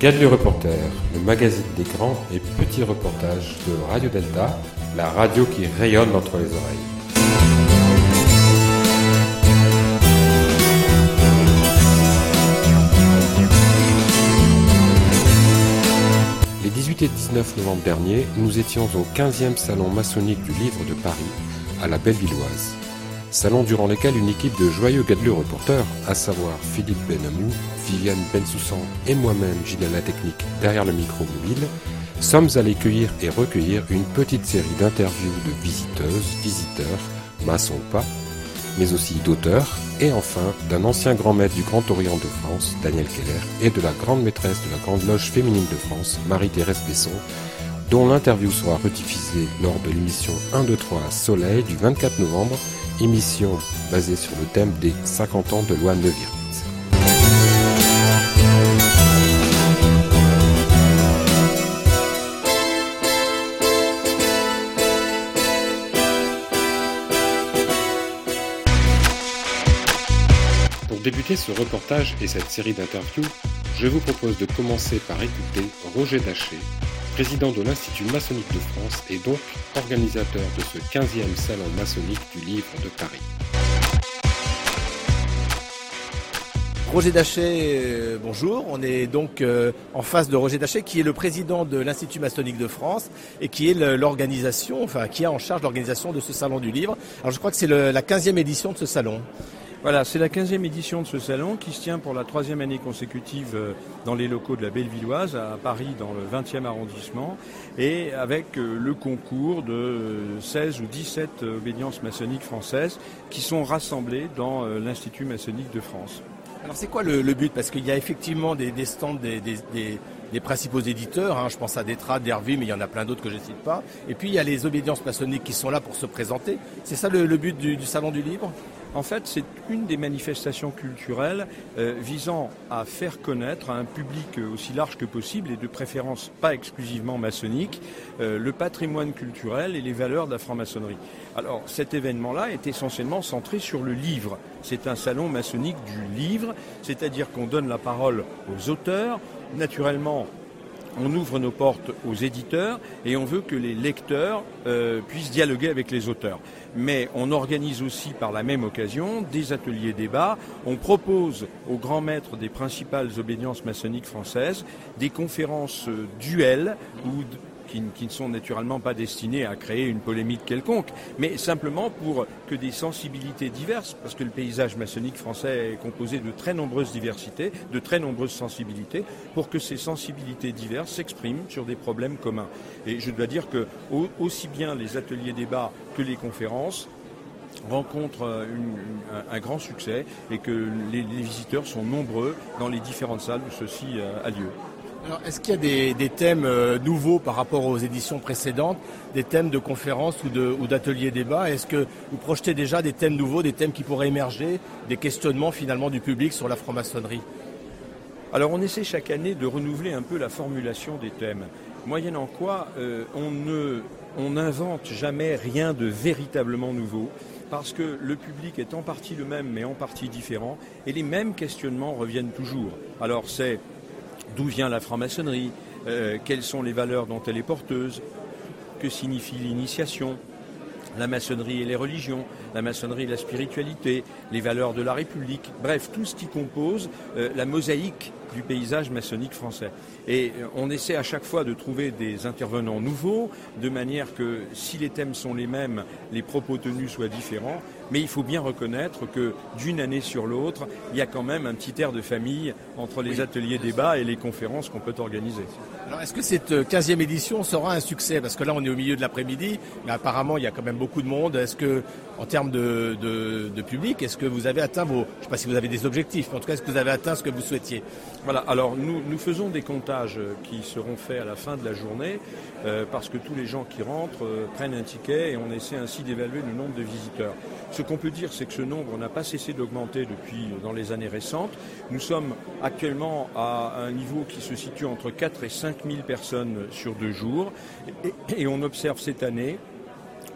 Gadelu Reporter, le magazine des grands et petits reportages de Radio Delta, la radio qui rayonne entre les oreilles. Les 18 et 19 novembre dernier, nous étions au 15e salon maçonnique du livre de Paris, à la Bellevilloise. Salon durant lequel une équipe de joyeux Gadelu reporters, à savoir Philippe Benamou, Viviane Bensoussan et moi-même Gilles la Technique derrière le micro mobile, sommes allés cueillir et recueillir une petite série d'interviews de visiteuses, visiteurs, maçons ou pas, mais aussi d'auteurs, et enfin d'un ancien grand maître du Grand Orient de France, Daniel Keller, et de la grande maîtresse de la Grande Loge féminine de France, Marie-Thérèse Besson, dont l'interview sera rediffusée lors de l'émission 1, 2, 3 Soleil du 24 novembre émission basée sur le thème des 50 ans de loi Neuwirth. Pour débuter ce reportage et cette série d'interviews, je vous propose de commencer par écouter Roger Daché, président de l'Institut maçonnique de France et donc organisateur de ce 15e salon maçonnique du livre de Paris. Roger Dachet, euh, bonjour. On est donc euh, en face de Roger Dachet, qui est le président de l'Institut maçonnique de France et qui est l'organisation, enfin qui est en charge l'organisation de ce salon du livre. Alors je crois que c'est la 15e édition de ce salon. Voilà, c'est la 15e édition de ce salon qui se tient pour la troisième année consécutive euh, dans les locaux de la Bellevilloise à Paris dans le 20e arrondissement et avec euh, le concours de 16 ou 17 obédiences maçonniques françaises qui sont rassemblées dans euh, l'Institut maçonnique de France. Alors c'est quoi le, but? Parce qu'il y a effectivement des, stands des, principaux éditeurs, hein. je pense à Détra, Dervy, mais il y en a plein d'autres que je ne cite pas. Et puis il y a les obédiences maçonniques qui sont là pour se présenter. C'est ça le, but du Salon du Livre? En fait, c'est une des manifestations culturelles euh, visant à faire connaître à un public aussi large que possible et de préférence pas exclusivement maçonnique euh, le patrimoine culturel et les valeurs de la franc-maçonnerie. Alors cet événement-là est essentiellement centré sur le livre. C'est un salon maçonnique du livre, c'est-à-dire qu'on donne la parole aux auteurs. Naturellement, on ouvre nos portes aux éditeurs et on veut que les lecteurs euh, puissent dialoguer avec les auteurs. Mais on organise aussi par la même occasion des ateliers débats. On propose aux grands maîtres des principales obédiences maçonniques françaises des conférences euh, duels ou qui, ne sont naturellement pas destinés à créer une polémique quelconque, mais simplement pour que des sensibilités diverses, parce que le paysage maçonnique français est composé de très nombreuses diversités, de très nombreuses sensibilités, pour que ces sensibilités diverses s'expriment sur des problèmes communs. Et je dois dire que aussi bien les ateliers débats que les conférences rencontrent un, grand succès et que les, visiteurs sont nombreux dans les différentes salles où ceci euh, a lieu est-ce qu'il y a des, thèmes euh, nouveaux par rapport aux éditions précédentes, des thèmes de conférences ou d'ateliers débats? Est-ce que vous projetez déjà des thèmes nouveaux, des thèmes qui pourraient émerger, des questionnements finalement du public sur la franc-maçonnerie? Alors on essaie chaque année de renouveler un peu la formulation des thèmes, moyennant quoi euh, on ne on n'invente jamais rien de véritablement nouveau parce que le public est en partie le même mais en partie différent et les mêmes questionnements reviennent toujours. Alors c'est D'où vient la franc-maçonnerie euh, Quelles sont les valeurs dont elle est porteuse Que signifie l'initiation la maçonnerie et les religions, la maçonnerie et la spiritualité, les valeurs de la République, bref, tout ce qui compose euh, la mosaïque du paysage maçonnique français. Et euh, on essaie à chaque fois de trouver des intervenants nouveaux, de manière que si les thèmes sont les mêmes, les propos tenus soient différents. Mais il faut bien reconnaître que d'une année sur l'autre, il y a quand même un petit air de famille entre les ateliers débats et les conférences qu'on peut organiser. Alors est-ce que cette 15e édition sera un succès? Parce que là on est au milieu de l'après-midi, mais apparemment il y a quand même beaucoup de monde. Est-ce que en termes de, public, est-ce que vous avez atteint vos... Je ne sais pas si vous avez des objectifs, mais en tout cas est-ce que vous avez atteint ce que vous souhaitiez? Voilà, alors nous, nous faisons des comptages qui seront faits à la fin de la journée, euh, parce que tous les gens qui rentrent euh, prennent un ticket et on essaie ainsi d'évaluer le nombre de visiteurs. Ce qu'on peut dire, c'est que ce nombre n'a pas cessé d'augmenter depuis euh, dans les années récentes. Nous sommes actuellement à un niveau qui se situe entre 4 et 5 000 personnes sur deux jours. Et, on observe cette année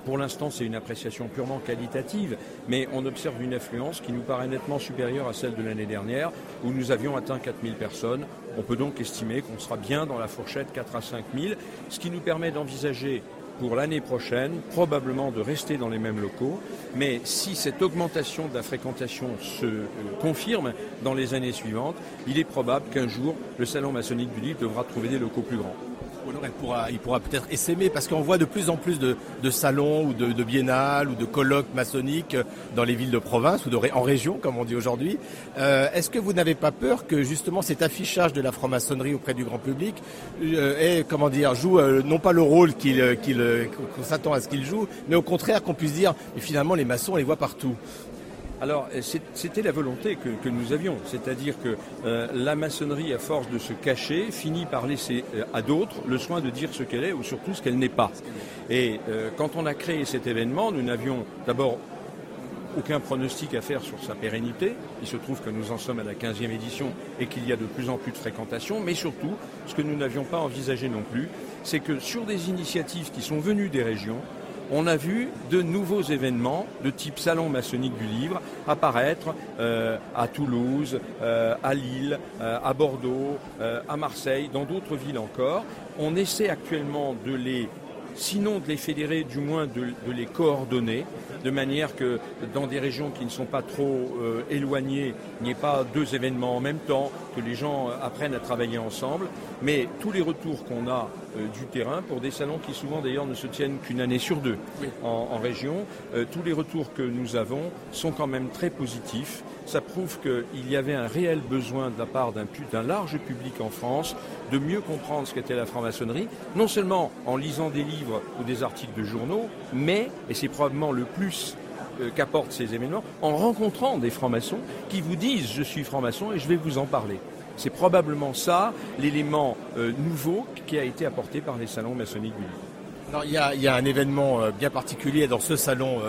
pour l'instant, c'est une appréciation purement qualitative, mais on observe une affluence qui nous paraît nettement supérieure à celle de l'année dernière, où nous avions atteint 4000 personnes. On peut donc estimer qu'on sera bien dans la fourchette 4 à 5000, ce qui nous permet d'envisager pour l'année prochaine, probablement de rester dans les mêmes locaux. Mais si cette augmentation de la fréquentation se euh, confirme dans les années suivantes, il est probable qu'un jour, le Salon maçonnique du livre devra trouver des locaux plus grands. Il pourra peut-être essaimer, parce qu'on voit de plus en plus de, salons ou de, biennales ou de colloques maçonniques dans les villes de province ou en région, comme on dit aujourd'hui. Euh, est-ce que vous n'avez pas peur que justement cet affichage de la franc-maçonnerie auprès du grand public euh, comment dire, joue euh, non pas le rôle qu'on s'attend à ce qu'il joue, mais au contraire qu'on puisse dire, finalement les maçons on les voit partout. Alors, c'était la volonté que, nous avions, c'est-à-dire que euh, la maçonnerie, à force de se cacher, finit par laisser euh, à d'autres le soin de dire ce qu'elle est ou surtout ce qu'elle n'est pas. Et euh, quand on a créé cet événement, nous n'avions d'abord aucun pronostic à faire sur sa pérennité. Il se trouve que nous en sommes à la 15e édition et qu'il y a de plus en plus de fréquentation, mais surtout, ce que nous n'avions pas envisagé non plus, c'est que sur des initiatives qui sont venues des régions, on a vu de nouveaux événements de type salon maçonnique du livre apparaître euh, à Toulouse, euh, à Lille, euh, à Bordeaux, à Marseille, dans d'autres villes encore. On essaie actuellement de les sinon de les fédérer, du moins de, les coordonner, de manière que dans des régions qui ne sont pas trop éloignées, il n'y ait pas deux événements en même temps, que les gens apprennent à travailler ensemble. Mais tous les retours qu'on a euh, du terrain pour des salons qui souvent d'ailleurs ne se tiennent qu'une année sur deux en, région. Euh, tous les retours que nous avons sont quand même très positifs. Ça prouve qu'il y avait un réel besoin de la part d'un large public en France de mieux comprendre ce qu'était la franc-maçonnerie, non seulement en lisant des livres ou des articles de journaux, mais, et c'est probablement le plus euh, qu'apportent ces événements, en rencontrant des francs-maçons qui vous disent je suis franc-maçon et je vais vous en parler. C'est probablement ça l'élément euh, nouveau qui a été apporté par les salons maçonniques du livre. Il, y a, un événement euh, bien particulier dans ce salon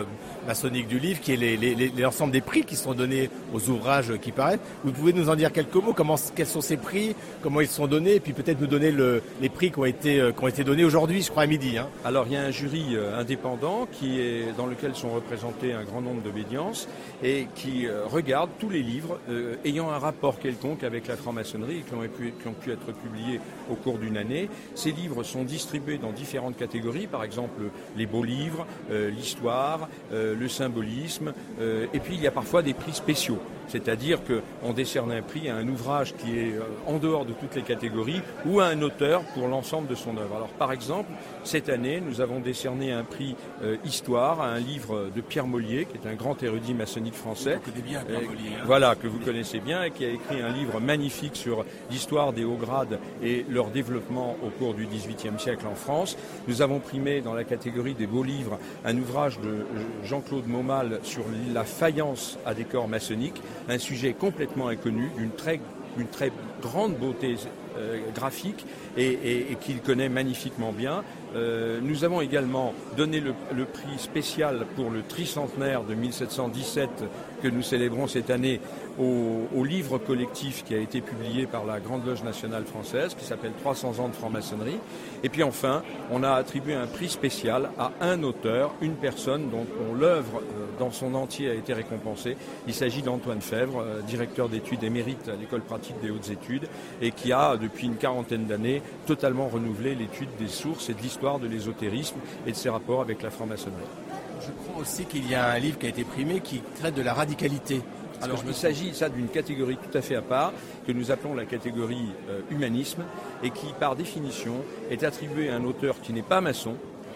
maçonnique du livre qui est l'ensemble des prix qui sont donnés aux ouvrages qui paraissent. Vous pouvez nous en dire quelques mots comment, Quels sont ces prix Comment ils sont donnés Et puis peut-être nous donner les prix qui ont été, qui ont été donnés aujourd'hui, je crois, à midi. Hein. Alors il y a un jury indépendant qui est, dans lequel sont représentés un grand nombre d'obédiences et qui regarde tous les livres ayant un rapport quelconque avec la franc-maçonnerie et qui ont, pu, qui ont pu être publiés au cours d'une année. Ces livres sont distribués dans différentes catégories par exemple les beaux livres, euh, l'histoire, euh, le symbolisme, euh, et puis il y a parfois des prix spéciaux. C'est-à-dire qu'on décerne un prix à un ouvrage qui est en dehors de toutes les catégories ou à un auteur pour l'ensemble de son œuvre. Alors par exemple, cette année, nous avons décerné un prix Histoire à un livre de Pierre Mollier, qui est un grand érudit maçonnique français. bien Pierre Mollier. Hein. Voilà, que vous connaissez bien et qui a écrit un livre magnifique sur l'histoire des hauts grades et leur développement au cours du XVIIIe siècle en France. Nous avons primé dans la catégorie des beaux livres un ouvrage de Jean-Claude Maumal sur la faïence à décor maçonnique, un sujet complètement inconnu, d'une très, grande beauté euh, graphique et, qu'il connaît magnifiquement bien. Euh, nous avons également donné le, prix spécial pour le tricentenaire de 1717 que nous célébrons cette année au, livre collectif qui a été publié par la Grande Loge nationale française, qui s'appelle 300 ans de franc-maçonnerie. Et puis enfin, on a attribué un prix spécial à un auteur, une personne dont, l'œuvre euh, dans son entier a été récompensée. Il s'agit d'Antoine Fèvre, euh, directeur d'études émérite à l'École pratique des hautes études, et qui a, depuis une quarantaine d'années, totalement renouvelé l'étude des sources et de l'histoire de l'ésotérisme et de ses rapports avec la franc-maçonnerie. Je crois aussi qu'il y a un livre qui a été primé qui traite de la radicalité. Alors, il s'agit ça d'une catégorie tout à fait à part que nous appelons la catégorie euh, humanisme et qui, par définition, est attribuée à un auteur qui n'est pas maçon,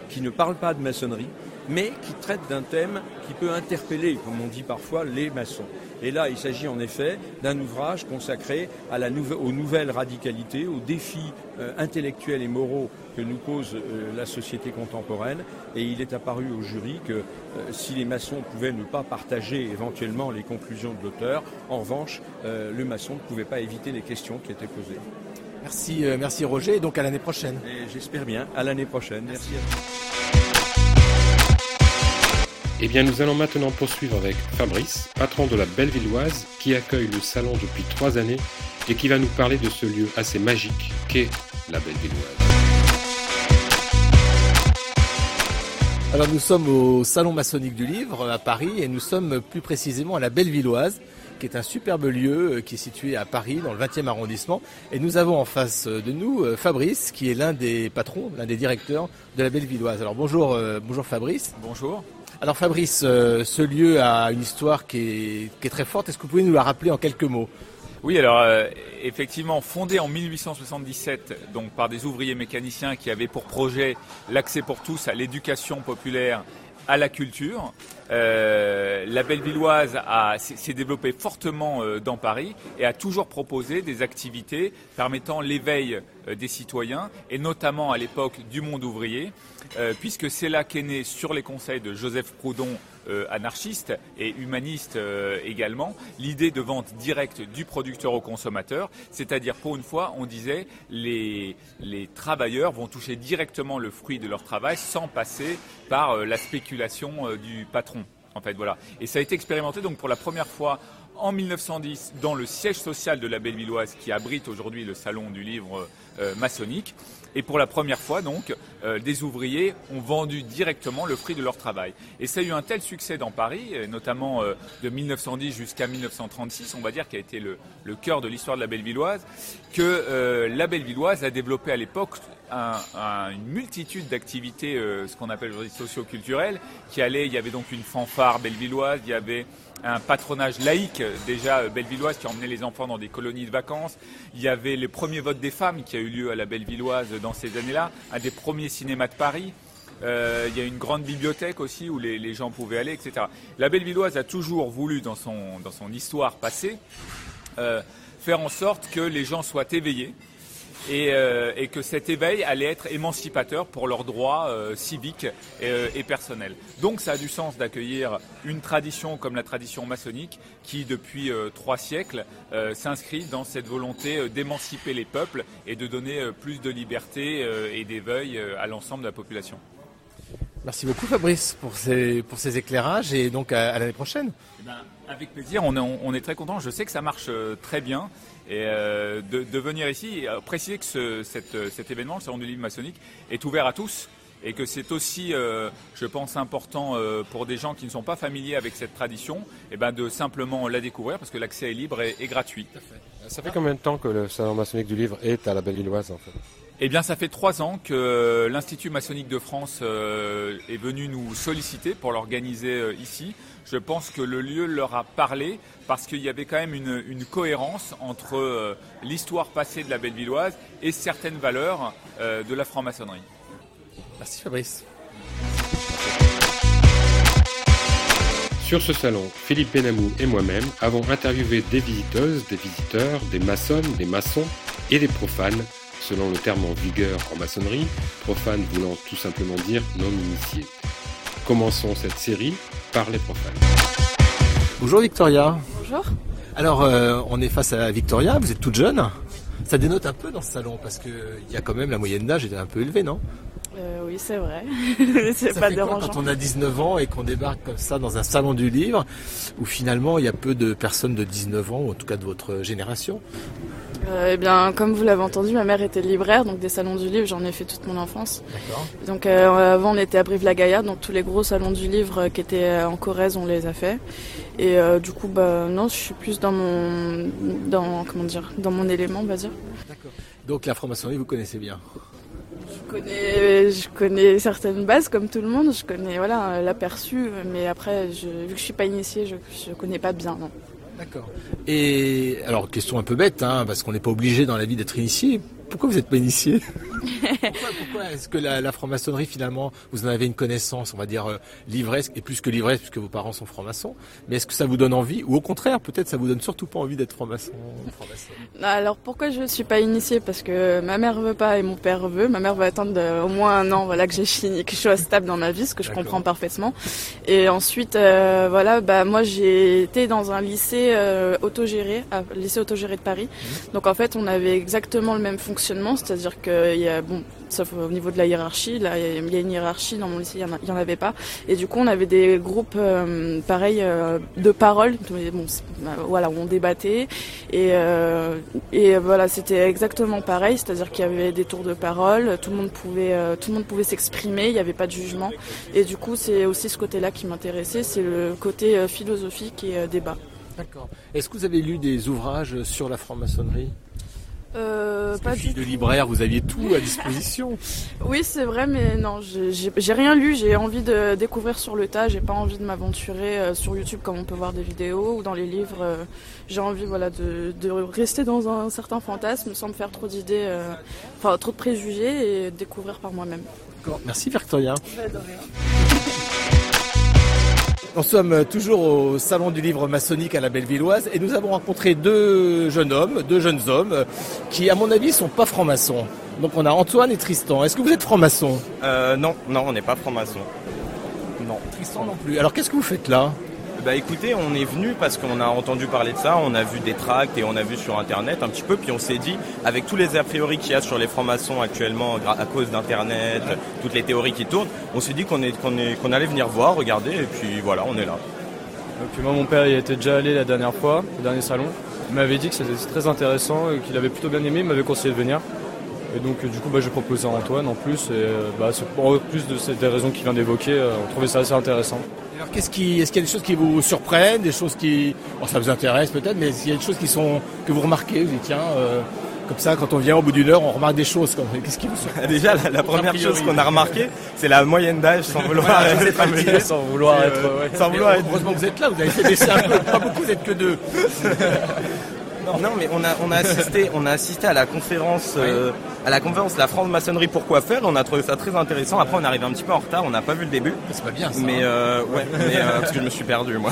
qui ne parle pas de maçonnerie, mais qui traite d'un thème qui peut interpeller, comme on dit parfois, les maçons. Et là, il s'agit en effet d'un ouvrage consacré à la aux nouvelles radicalités, aux défis euh, intellectuels et moraux que nous pose euh, la société contemporaine. Et il est apparu au jury que euh, si les maçons pouvaient ne pas partager éventuellement les conclusions de l'auteur, en revanche, le maçon ne pouvait pas éviter les questions qui étaient posées. Merci, merci Roger, et donc à l'année prochaine. J'espère bien, à l'année prochaine. merci à vous. Eh bien, nous allons maintenant poursuivre avec Fabrice, patron de la Bellevilloise, qui accueille le salon depuis trois années et qui va nous parler de ce lieu assez magique qu'est la Bellevilloise. Alors nous sommes au Salon maçonnique du livre à Paris et nous sommes plus précisément à la Bellevilloise qui est un superbe lieu euh, qui est situé à Paris dans le 20e arrondissement et nous avons en face de nous euh, Fabrice qui est l'un des patrons, l'un des directeurs de la Bellevilloise. Alors bonjour euh, bonjour Fabrice. Bonjour. Alors Fabrice, ce lieu a une histoire qui est, qui est très forte. Est-ce que vous pouvez nous la rappeler en quelques mots? Oui, alors euh, effectivement, fondé en 1877 donc par des ouvriers mécaniciens qui avaient pour projet l'accès pour tous à l'éducation populaire, à la culture. Euh, la Bellevilloise s'est développée fortement euh, dans Paris et a toujours proposé des activités permettant l'éveil des citoyens et notamment à l'époque du monde ouvrier, puisque c'est là qu'est né sur les conseils de Joseph Proudhon euh, anarchiste et humaniste euh, également, l'idée de vente directe du producteur au consommateur, c'est-à-dire pour une fois, on disait les, les travailleurs vont toucher directement le fruit de leur travail sans passer par euh, la spéculation du patron. En fait, voilà. Et ça a été expérimenté donc pour la première fois en 1910 dans le siège social de la Bellevilloise qui abrite aujourd'hui le salon du livre maçonnique. Et pour la première fois, donc, euh, des ouvriers ont vendu directement le prix de leur travail. Et ça a eu un tel succès dans Paris, notamment euh, de 1910 jusqu'à 1936, on va dire, qui a été le, cœur de l'histoire de la Bellevilloise, que euh, la Bellevilloise a développé à l'époque une multitude d'activités, ce qu'on appelle aujourd'hui socio-culturelles, qui allaient, il y avait donc une fanfare bellevilloise, il y avait un patronage laïque déjà euh, bellevilloise qui emmenait les enfants dans des colonies de vacances. Il y avait le premier vote des femmes qui a eu lieu à la Bellevilloise dans ces années-là, un des premiers cinémas de Paris. Euh, il y a une grande bibliothèque aussi où les, gens pouvaient aller, etc. La Bellevilloise a toujours voulu, dans son, dans son histoire passée, euh, faire en sorte que les gens soient éveillés, euh, et, que cet éveil allait être émancipateur pour leurs droits euh, civiques euh, et, personnels. Donc ça a du sens d'accueillir une tradition comme la tradition maçonnique qui depuis trois siècles s'inscrit dans cette volonté d'émanciper les peuples et de donner plus de liberté et d'éveil à l'ensemble de la population. Merci beaucoup Fabrice pour ces, pour ces éclairages et donc à, l'année prochaine. Eh ben, avec plaisir, on est, très content. Je sais que ça marche très bien et euh, de, venir ici, euh, préciser que ce, cet événement, le Salon du Livre maçonnique, est ouvert à tous et que c'est aussi, euh, je pense, important pour des gens qui ne sont pas familiers avec cette tradition, eh ben de simplement la découvrir parce que l'accès est libre et, gratuit. Ça fait combien de temps que le Salon maçonnique du livre est à la Belle-Illoise en fait? Eh bien, ça fait trois ans que l'Institut maçonnique de France est venu nous solliciter pour l'organiser ici. Je pense que le lieu leur a parlé parce qu'il y avait quand même une, cohérence entre euh, l'histoire passée de la Bellevilloise et certaines valeurs euh, de la franc-maçonnerie. Merci Fabrice. Sur ce salon, Philippe Benamou et moi-même avons interviewé des visiteuses, des visiteurs, des maçonnes, des maçons et des profanes, selon le terme en vigueur en maçonnerie, profane voulant tout simplement dire non initié. Commençons cette série par les profanes. Bonjour Victoria. Bonjour. Alors, euh, on est face à Victoria, vous êtes toute jeune. Ça dénote un peu dans ce salon parce qu'il y a quand même la moyenne d'âge est un peu élevée, non? Euh, Oui, c'est vrai. c'est pas dérangeant. quand on a 19 ans et qu'on débarque comme ça dans un salon du livre où finalement il y a peu de personnes de 19 ans, ou en tout cas de votre génération euh, eh bien, comme vous l'avez entendu, ma mère était libraire, donc des salons du livre, j'en ai fait toute mon enfance. Donc euh, avant, on était à Brive-la-Gaillarde, donc tous les gros salons du livre qui étaient en Corrèze, on les a fait. Et du coup, bah non, je suis plus dans mon, dans comment dire, dans mon élément, on va dire. D'accord. Donc la franc-maçonnerie, vous connaissez bien. Je connais, certaines bases comme tout le monde. Je connais voilà l'aperçu, mais après, je, vu que je suis pas initiée, je, je connais pas bien, non. D'accord. Et alors, question un peu bête, hein, parce qu'on n'est pas obligé dans la vie d'être initié pourquoi vous n'êtes pas initié Pourquoi, est-ce que la, franc-maçonnerie, finalement, vous en avez une connaissance, on va dire, euh, livresque, et plus que livresque, puisque vos parents sont francs-maçons, mais est-ce que ça vous donne envie, ou au contraire, peut-être ça vous donne surtout pas envie d'être franc-maçon Alors pourquoi je ne suis pas initiée? Parce que ma mère veut pas et mon père veut. Ma mère veut attendre au moins un an, voilà, que j'ai fini, que je sois stable dans ma vie, ce que je comprends parfaitement. Et ensuite, euh, voilà, bah moi j'ai été dans un lycée euh, autogéré, lycée autogéré de Paris. Mmh. Donc en fait, on avait exactement le même fonctionnement c'est-à-dire qu'il y a, bon, sauf au niveau de la hiérarchie, là il y a une hiérarchie, dans mon lycée il n'y en, avait pas, et du coup on avait des groupes euh, pareils euh, de parole, bon, bah, voilà, on débattait, et, euh, et voilà, c'était exactement pareil, c'est-à-dire qu'il y avait des tours de parole, tout le monde pouvait, tout le monde pouvait s'exprimer, il n'y avait pas de jugement, et du coup c'est aussi ce côté-là qui m'intéressait, c'est le côté philosophique et débat. D'accord. Est-ce que vous avez lu des ouvrages sur la franc-maçonnerie? Euh, pas de libraire, vous aviez tout à disposition. oui, c'est vrai, mais non, j'ai rien lu. J'ai envie de découvrir sur le tas. J'ai pas envie de m'aventurer euh, sur YouTube comme on peut voir des vidéos ou dans les livres. Euh, j'ai envie, voilà, de, rester dans un certain fantasme sans me faire trop d'idées, euh, enfin trop de préjugés et découvrir par moi-même. Merci Victoria. Nous sommes toujours au Salon du Livre maçonnique à la Bellevilloise et nous avons rencontré deux jeunes hommes, deux jeunes hommes, qui à mon avis sont pas francs-maçons. Donc on a Antoine et Tristan. Est-ce que vous êtes francs-maçons? Euh, Non, non, on n'est pas francs-maçons. Non. Tristan non plus. Alors qu'est-ce que vous faites là? Bah écoutez, on est venu parce qu'on a entendu parler de ça, on a vu des tracts et on a vu sur internet un petit peu, puis on s'est dit, avec tous les a priori qu'il y a sur les francs-maçons actuellement à cause d'internet, toutes les théories qui tournent, on s'est dit qu'on est, qu'on est, qu'on allait venir voir, regarder, et puis voilà, on est là. Et puis moi, mon père, il était déjà allé la dernière fois, au dernier salon. Il m'avait dit que c'était très intéressant et qu'il avait plutôt bien aimé, il m'avait conseillé de venir. Et donc du coup bah, j'ai proposé à Antoine en plus et euh, bah, en plus de des raisons qu'il vient d'évoquer, euh, on trouvait ça assez intéressant. Alors qu'est-ce qui est-ce qu'il y a des choses qui vous surprennent, des choses qui bon, ça vous intéresse peut-être, mais s'il y a des choses qui sont que vous remarquez, vous dites tiens euh, comme ça, quand on vient au bout d'une heure, on remarque des choses. Qu'est-ce qui vous surprend Déjà, la, première chose qu'on a remarqué, c'est la moyenne d'âge, sans vouloir être, sans vouloir être, sans vouloir être. Heureusement que vous êtes là, vous avez fait baisser un peu. Pas beaucoup, vous êtes que deux. Non, mais on a, on a assisté, on a assisté à la conférence, euh, à la conférence La franc-maçonnerie pourquoi faire? On a trouvé ça très intéressant. Après, on est arrivé un petit peu en retard, on n'a pas vu le début. C'est pas bien ça. Mais hein. euh, ouais, euh, parce que je me suis perdu moi.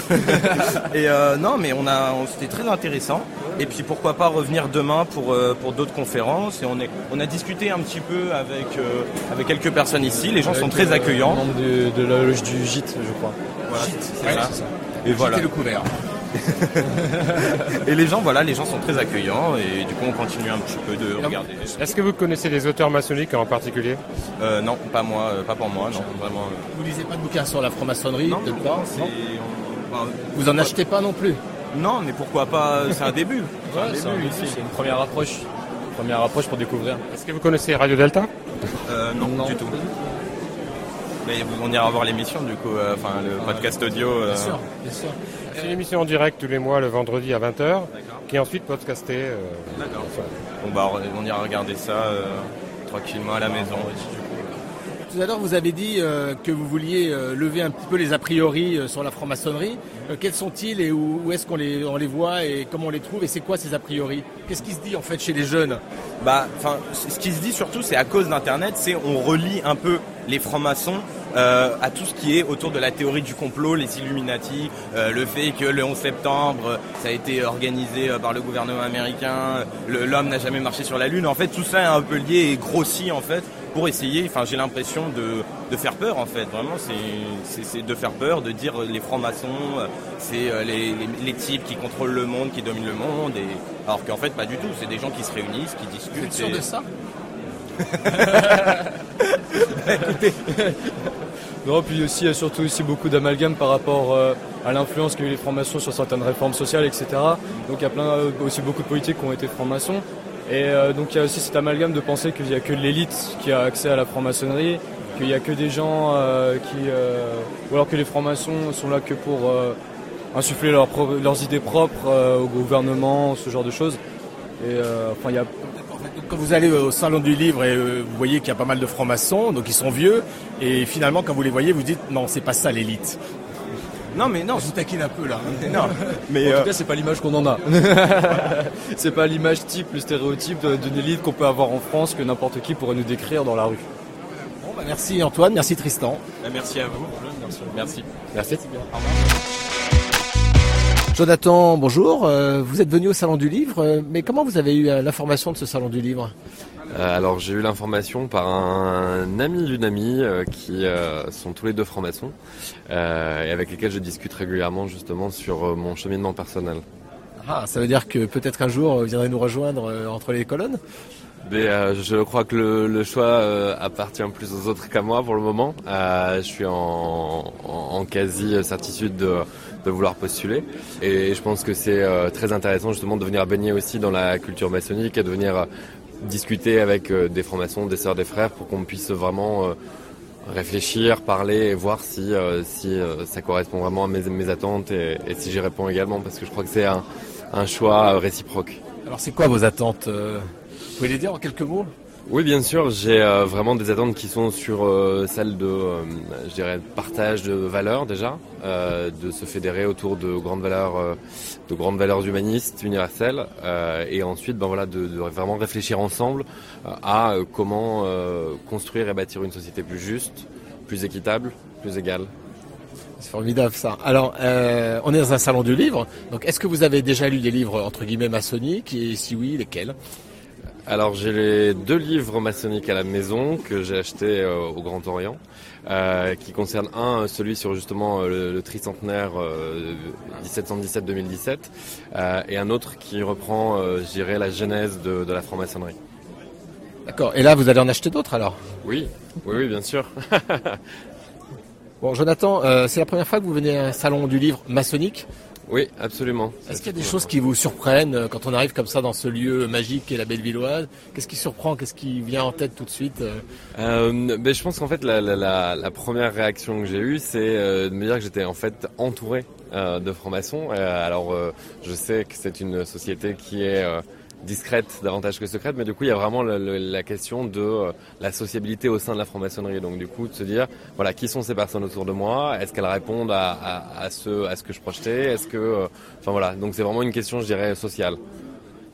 Et non, mais on a, c'était très intéressant. Et puis pourquoi pas revenir demain pour pour d'autres conférences? Et on est, on a discuté un petit peu avec avec quelques personnes ici. Les gens sont très accueillants. De, de, la loge du gîte, je crois. Voilà, c'est ça. Et voilà. le couvert. Et les gens, voilà, les gens sont très accueillants et du coup on continue un petit peu de regarder. Est-ce que vous connaissez des auteurs maçonniques en particulier? Euh, Non, pas moi, euh, pas pour moi, non, vraiment. Euh. Vous lisez pas de bouquins sur la franc-maçonnerie Non, pas, Vous en achetez pas non plus? Non, mais pourquoi pas C'est un début. c'est une première approche, première approche pour découvrir. Est-ce que vous connaissez Radio Delta? Non, non, du tout. Mais on ira voir l'émission du coup, enfin le podcast audio. Bien sûr, bien sûr. C'est une émission en direct tous les mois le vendredi à 20h, qui est ensuite podcastée. Euh, D'accord. Bon bah on ira regarder ça euh, tranquillement à la maison. Tout à l'heure, vous avez dit euh, que vous vouliez lever un petit peu les a priori sur la franc-maçonnerie. Quels sont-ils et où, est-ce qu'on les, on les voit et comment on les trouve et c'est quoi ces a priori Qu'est-ce qui se dit en fait chez les jeunes Bah, enfin, ce qui se dit surtout, c'est à cause d'Internet, c'est on relie un peu les francs-maçons euh, à tout ce qui est autour de la théorie du complot, les Illuminati, euh, le fait que le 11 septembre, ça a été organisé euh, par le gouvernement américain, l'homme n'a jamais marché sur la Lune. En fait, tout ça est un peu lié et grossi en fait pour essayer, enfin j'ai l'impression de, de, faire peur en fait, vraiment c'est de faire peur, de dire les francs-maçons, c'est les, les, les, types qui contrôlent le monde, qui dominent le monde, et alors qu'en fait pas du tout, c'est des gens qui se réunissent, qui discutent. Vous êtes sûr de ça? Écoutez, non, puis aussi, il y a surtout aussi beaucoup d'amalgames par rapport euh, à l'influence qu'a eu les francs-maçons sur certaines réformes sociales, etc. Donc il y a plein, euh, aussi beaucoup de politiques qui ont été francs-maçons. Et euh, donc il y a aussi cet amalgame de penser qu'il n'y a que l'élite qui a accès à la franc-maçonnerie, qu'il n'y a que des gens qui... ou alors que les francs-maçons sont là que pour insuffler leurs idées propres au gouvernement, ce genre de choses. Et enfin, il y a quand vous allez au salon du livre et euh, vous voyez qu'il y a pas mal de francs-maçons, donc ils sont vieux, et finalement quand vous les voyez, vous dites non, c'est pas ça l'élite. Non mais non, je vous taquine un peu là. non, mais en tout euh, cas c'est pas l'image qu'on en a. c'est pas l'image type, le stéréotype d'une élite qu'on peut avoir en France que n'importe qui pourrait nous décrire dans la rue. Bon, bah, merci Antoine, merci Tristan. Bah, merci à vous. Merci. Merci. Jonathan, bonjour. Euh, vous êtes venu au Salon du Livre, euh, mais comment vous avez eu l'information de ce Salon du Livre? Alors j'ai eu l'information par un ami d'une amie qui sont tous les deux francs-maçons et avec lesquels je discute régulièrement justement sur mon cheminement personnel. Ah, ça veut dire que peut-être un jour vous viendrez nous rejoindre entre les colonnes? Mais euh, je crois que le, le choix euh, appartient plus aux autres qu'à moi pour le moment. Euh, je suis en, en, en quasi certitude de, de, vouloir postuler. Et je pense que c'est euh, très intéressant justement de venir baigner aussi dans la culture maçonnique et de venir euh, discuter avec euh, des francs-maçons, des sœurs, des frères pour qu'on puisse vraiment réfléchir, parler et voir si, si ça correspond vraiment à mes, attentes et, si j'y réponds également parce que je crois que c'est un choix réciproque. Alors c'est quoi vos attentes vous pouvez les dire en quelques mots? Oui, bien sûr, j'ai euh, vraiment des attentes qui sont sur euh, celles de, euh, je dirais, partage de valeurs déjà, euh, de se fédérer autour de grandes valeurs, de grandes valeurs humanistes, universelles, et ensuite, ben voilà, de, vraiment réfléchir ensemble à comment construire et bâtir une société plus juste, plus équitable, plus égale. C'est formidable ça. Alors, on est dans un salon du livre. Donc, est-ce que vous avez déjà lu des livres entre guillemets maçonniques? Et si oui, lesquels? Alors j'ai les deux livres maçonniques à la maison que j'ai achetés euh, au Grand Orient, euh, qui concernent un celui sur justement euh, le, le tricentenaire 1717-2017 et un autre qui reprend, je dirais, la genèse de, de la franc-maçonnerie. D'accord. Et là, vous allez en acheter d'autres alors? Oui, oui, oui, bien sûr. bon, Jonathan, c'est la première fois que vous venez à un salon du livre maçonnique? Oui, absolument. Est-ce qu'il y a des choses qui vous surprennent euh, quand on arrive comme ça dans ce lieu magique qu'est la Bellevilloise Qu'est-ce qui surprend? Qu'est-ce qui vient en tête tout de suite euh, euh ben, Je pense qu'en fait, la, la, la, première réaction que j'ai eue, c'est de me dire que j'étais en fait entouré euh, de francs-maçons. alors, je sais que c'est une société qui est discrète davantage que secrète, mais du coup il y a vraiment la, la question de euh, la sociabilité au sein de la franc-maçonnerie. Donc du coup de se dire voilà qui sont ces personnes autour de moi, est-ce qu'elles répondent à, à, à, ce à ce que je projetais, est-ce que euh, enfin voilà donc c'est vraiment une question je dirais sociale.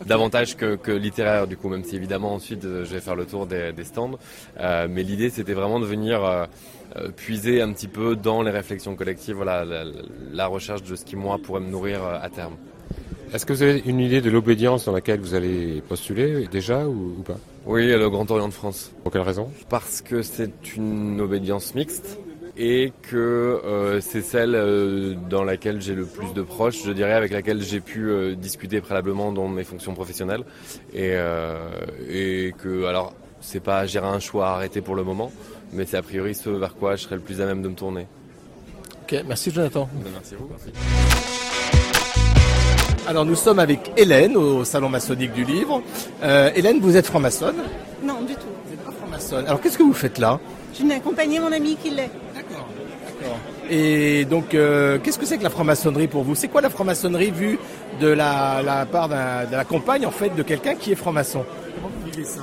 Davantage que, que, littéraire du coup, même si évidemment ensuite euh, je vais faire le tour des, des stands. Mais l'idée c'était vraiment de venir puiser un petit peu dans les réflexions collectives, voilà, la, la recherche de ce qui moi pourrait me nourrir à terme. Est-ce que vous avez une idée de l'obédience dans laquelle vous allez postuler déjà ou, ou pas? Oui, le Grand Orient de France. Pour quelle raison? Parce que c'est une obédience mixte et que euh, c'est celle euh, dans laquelle j'ai le plus de proches, je dirais, avec laquelle j'ai pu euh, discuter préalablement dans mes fonctions professionnelles. Et, euh, et que, alors, c'est pas gérer un choix arrêté pour le moment, mais c'est a priori ce vers quoi je serais le plus à même de me tourner. Ok, merci Jonathan. Merci à vous. Merci. Alors nous sommes avec Hélène au salon maçonnique du livre. Euh, Hélène, vous êtes franc-maçonne Non, du tout. Vous n'êtes pas franc-maçonne. Alors qu'est-ce que vous faites là Je viens accompagner mon ami qui l'est. D'accord. D'accord. Et donc, euh, qu'est-ce que c'est que la franc-maçonnerie pour vous? C'est quoi la franc-maçonnerie vue de la, la part de la compagne en fait de quelqu'un qui est franc-maçon? Comment vous vivez ça?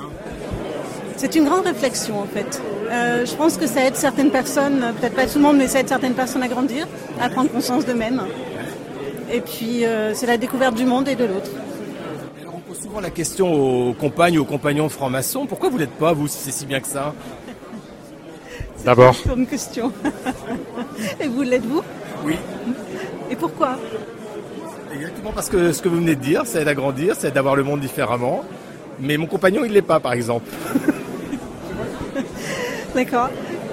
C'est une grande réflexion en fait. Euh, je pense que ça aide certaines personnes, peut-être pas tout le monde, mais ça aide certaines personnes à grandir, à prendre conscience d'eux-mêmes. Et puis, euh, c'est la découverte du monde et de l'autre. On pose souvent la question aux compagnes ou aux compagnons de francs-maçons. Pourquoi vous l'êtes pas, vous, si c'est si bien que ça? D'abord. C'est une question. et vous l'êtes-vous Oui. Et pourquoi? Exactement parce que ce que vous venez de dire, c'est d'agrandir, c'est d'avoir le monde différemment. Mais mon compagnon, il ne l'est pas, par exemple. D'accord.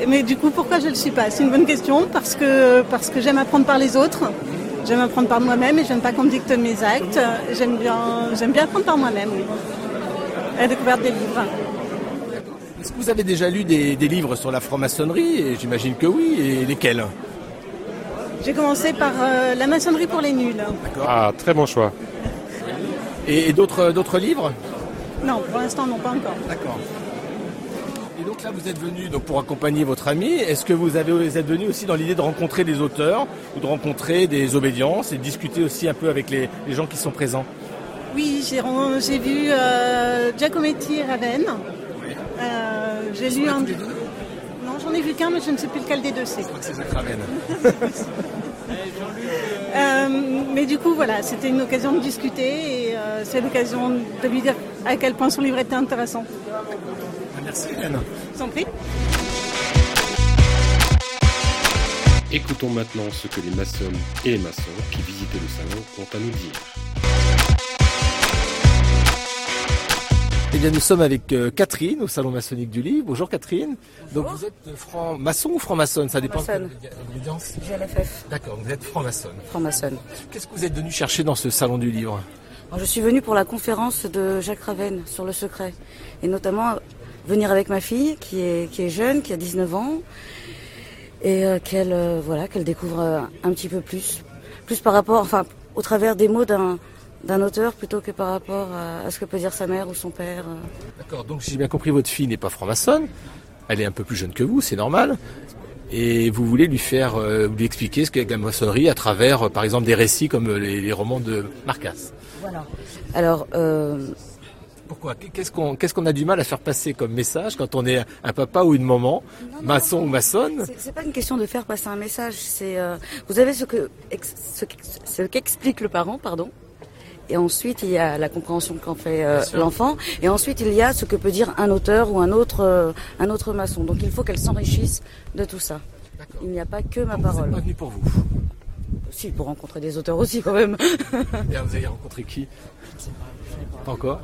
Mais du coup, pourquoi je ne le suis pas? C'est une bonne question parce que, parce que j'aime apprendre par les autres. J'aime apprendre par moi-même et j'aime pas qu'on me dicte mes actes. J'aime bien, j'aime bien apprendre par moi-même, oui. La découverte des livres. Est-ce que vous avez déjà lu des, des livres sur la franc-maçonnerie? J'imagine que oui. Et lesquels? J'ai commencé par euh, La maçonnerie pour les nuls. Ah, très bon choix. Et, et d'autres, d'autres livres? Non, pour l'instant, non, pas encore. D'accord. Et donc là, vous êtes venu donc, pour accompagner votre ami. Est-ce que vous, avez, vous êtes venu aussi dans l'idée de rencontrer des auteurs ou de rencontrer des obédiences et de discuter aussi un peu avec les, les gens qui sont présents? Oui, j'ai, j'ai vu euh, Giacometti et Raven. Euh, j'ai lu un. Non, j'en ai vu qu'un, mais je ne sais plus lequel des deux c'est. Je crois que c'est Jacques Raven. euh, mais du coup, voilà, c'était une occasion de discuter et euh, c'est l'occasion de lui dire à quel point son livre était intéressant. Merci Hélène. Je t'en prie. Écoutons maintenant ce que les maçonnes et les maçons qui visitaient le salon ont à nous dire. Eh bien, nous sommes avec euh, Catherine au salon maçonnique du livre. Bonjour Catherine. Donc vous êtes franc-maçon ou franc-maçonne? Ça dépend de l'audience. GLFF, D'accord, vous êtes franc-maçonne. franc-maçonne. Qu'est-ce que vous êtes venu chercher dans ce salon du livre? Je suis venue pour la conférence de Jacques Raven sur le secret. Et notamment venir avec ma fille qui est, qui est jeune, qui a 19 ans. Et euh, qu'elle euh, voilà, qu'elle découvre euh, un petit peu plus. Plus par rapport, enfin, au travers des mots d'un, d'un auteur plutôt que par rapport à, ce que peut dire sa mère ou son père. D'accord, donc si j'ai bien compris, votre fille n'est pas franc-maçonne. Elle est un peu plus jeune que vous, c'est normal et vous voulez lui faire euh, lui expliquer ce qu'est la maçonnerie à travers, euh, par exemple, des récits comme euh, les, romans de Marcas. Voilà. Alors. Pourquoi Qu'est-ce qu'on a du mal à faire passer comme message quand on est un papa ou une maman, maçon ou maçonne C'est pas une question de faire passer un message. C'est vous avez ce que ce qu'explique le parent, pardon, et ensuite, il y a la compréhension qu'en fait euh, l'enfant. Et ensuite, il y a ce que peut dire un auteur ou un autre, euh, un autre maçon. Donc, il faut qu'elle s'enrichisse de tout ça. Il n'y a pas que ma parole. Vous pour vous Si, pour rencontrer des auteurs aussi, quand même. Et vous avez rencontré qui Je ne sais pas. Pas encore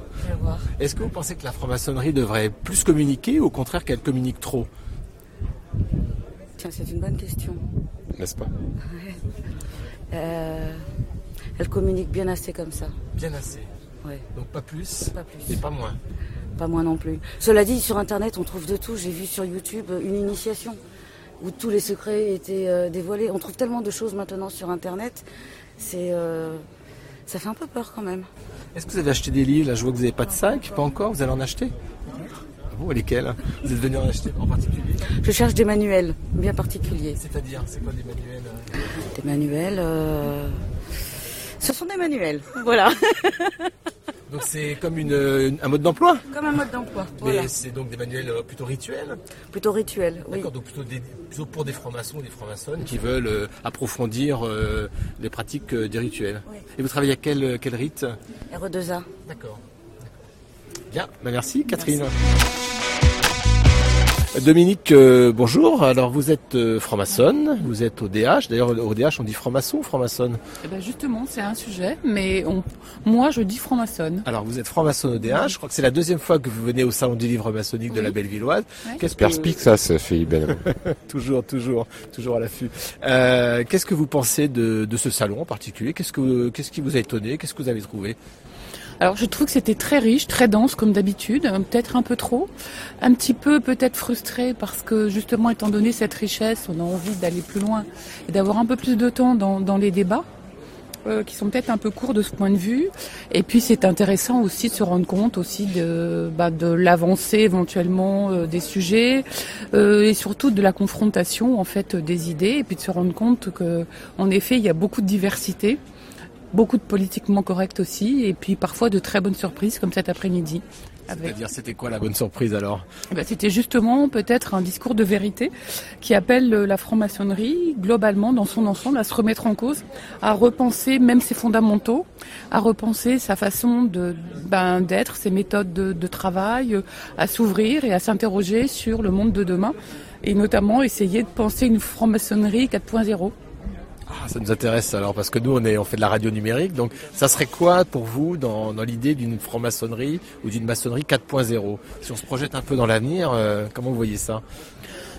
Est-ce que vous pensez que la franc-maçonnerie devrait plus communiquer ou au contraire qu'elle communique trop Tiens, c'est une bonne question. N'est-ce pas euh elle communique bien assez comme ça. Bien assez. Ouais. Donc pas plus. Pas plus. Et pas moins. Pas moins non plus. Cela dit, sur Internet, on trouve de tout. J'ai vu sur YouTube une initiation où tous les secrets étaient euh, dévoilés. On trouve tellement de choses maintenant sur Internet. C'est, euh, ça fait un peu peur quand même. Est-ce que vous avez acheté des livres Là, je vois que vous n'avez pas de sac. Pas encore? Vous allez en acheter? Ah Bon, lesquels Vous êtes venu en acheter en particulier? Je cherche des manuels bien particuliers. C'est-à-dire, c'est quoi des manuels Des manuels. Euh, ce sont des manuels, voilà. Donc c'est comme une, un mode d'emploi Comme un mode d'emploi. Mais c'est donc des manuels euh, plutôt rituels Plutôt rituels, oui. D'accord, donc plutôt, pour des francs-maçons ou des francs-maçonnes qui veulent euh, approfondir euh, les pratiques des rituels. Et vous travaillez à quel, quel rite? RE2A. D'accord. Bien, bah, merci Catherine. Dominique, euh, bonjour. Alors vous êtes euh, franc-maçonne, vous êtes au DH. D'ailleurs au DH on dit franc-maçon ou franc-maçonne? Eh ben Justement c'est un sujet, mais moi je dis franc-maçonne. Alors vous êtes franc-maçonne au DH, je crois que c'est la deuxième fois que vous venez au salon du livre maçonnique de la Bellevilloise. Qu'est-ce que... ça, ça fait belle. toujours, toujours, toujours à l'affût. Euh, qu'est-ce que vous pensez de, de, ce salon en particulier? Qu'est-ce que qu'est-ce qui vous a étonné? Qu'est-ce que vous avez trouvé? Alors je trouve que c'était très riche, très dense comme d'habitude, peut-être un peu trop, un petit peu peut-être frustré parce que justement étant donné cette richesse, on a envie d'aller plus loin et d'avoir un peu plus de temps dans, les débats. Euh, qui sont peut-être un peu courts de ce point de vue. Et puis c'est intéressant aussi de se rendre compte aussi de, bah, l'avancée éventuellement euh, des sujets euh, et surtout de la confrontation en fait des idées et puis de se rendre compte que en effet il y a beaucoup de diversité beaucoup de politiquement correct aussi, et puis parfois de très bonnes surprises comme cet après-midi. C'est-à-dire, c'était quoi la bonne surprise alors? Eh ben, C'était justement peut-être un discours de vérité qui appelle la franc-maçonnerie, globalement, dans son ensemble, à se remettre en cause, à repenser même ses fondamentaux, à repenser sa façon de ben, d'être, ses méthodes de, de travail, à s'ouvrir et à s'interroger sur le monde de demain, et notamment essayer de penser une franc-maçonnerie 4.0. Ah, ça nous intéresse alors parce que nous on est on fait de la radio numérique. Donc ça serait quoi pour vous dans, l'idée d'une franc-maçonnerie ou d'une maçonnerie 4.0 Si on se projette un peu dans l'avenir, euh, comment vous voyez ça?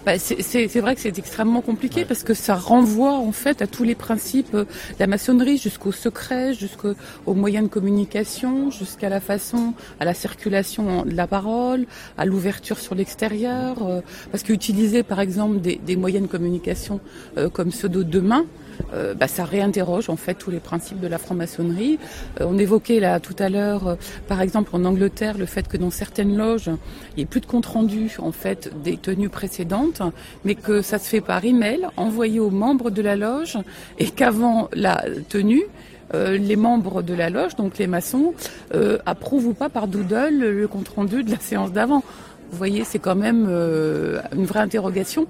Bah, c'est vrai que c'est extrêmement compliqué parce que ça renvoie en fait à tous les principes de la maçonnerie, jusqu'au secret, jusqu'aux moyens de communication, jusqu'à la façon, à la circulation de la parole, à l'ouverture sur l'extérieur. Euh, parce qu'utiliser par exemple des, des, moyens de communication euh, comme ceux de demain, euh, bah, ça réinterroge en fait tous les principes de la franc-maçonnerie. Euh, on évoquait là tout à l'heure, euh, par exemple en Angleterre, le fait que dans certaines loges, il n'y ait plus de compte rendu en fait des tenues précédentes, mais que ça se fait par email envoyé aux membres de la loge et qu'avant la tenue, les membres de la loge, donc les maçons, approuvent ou pas par doodle le compte rendu de la séance d'avant. Vous voyez, c'est quand même une vraie interrogation.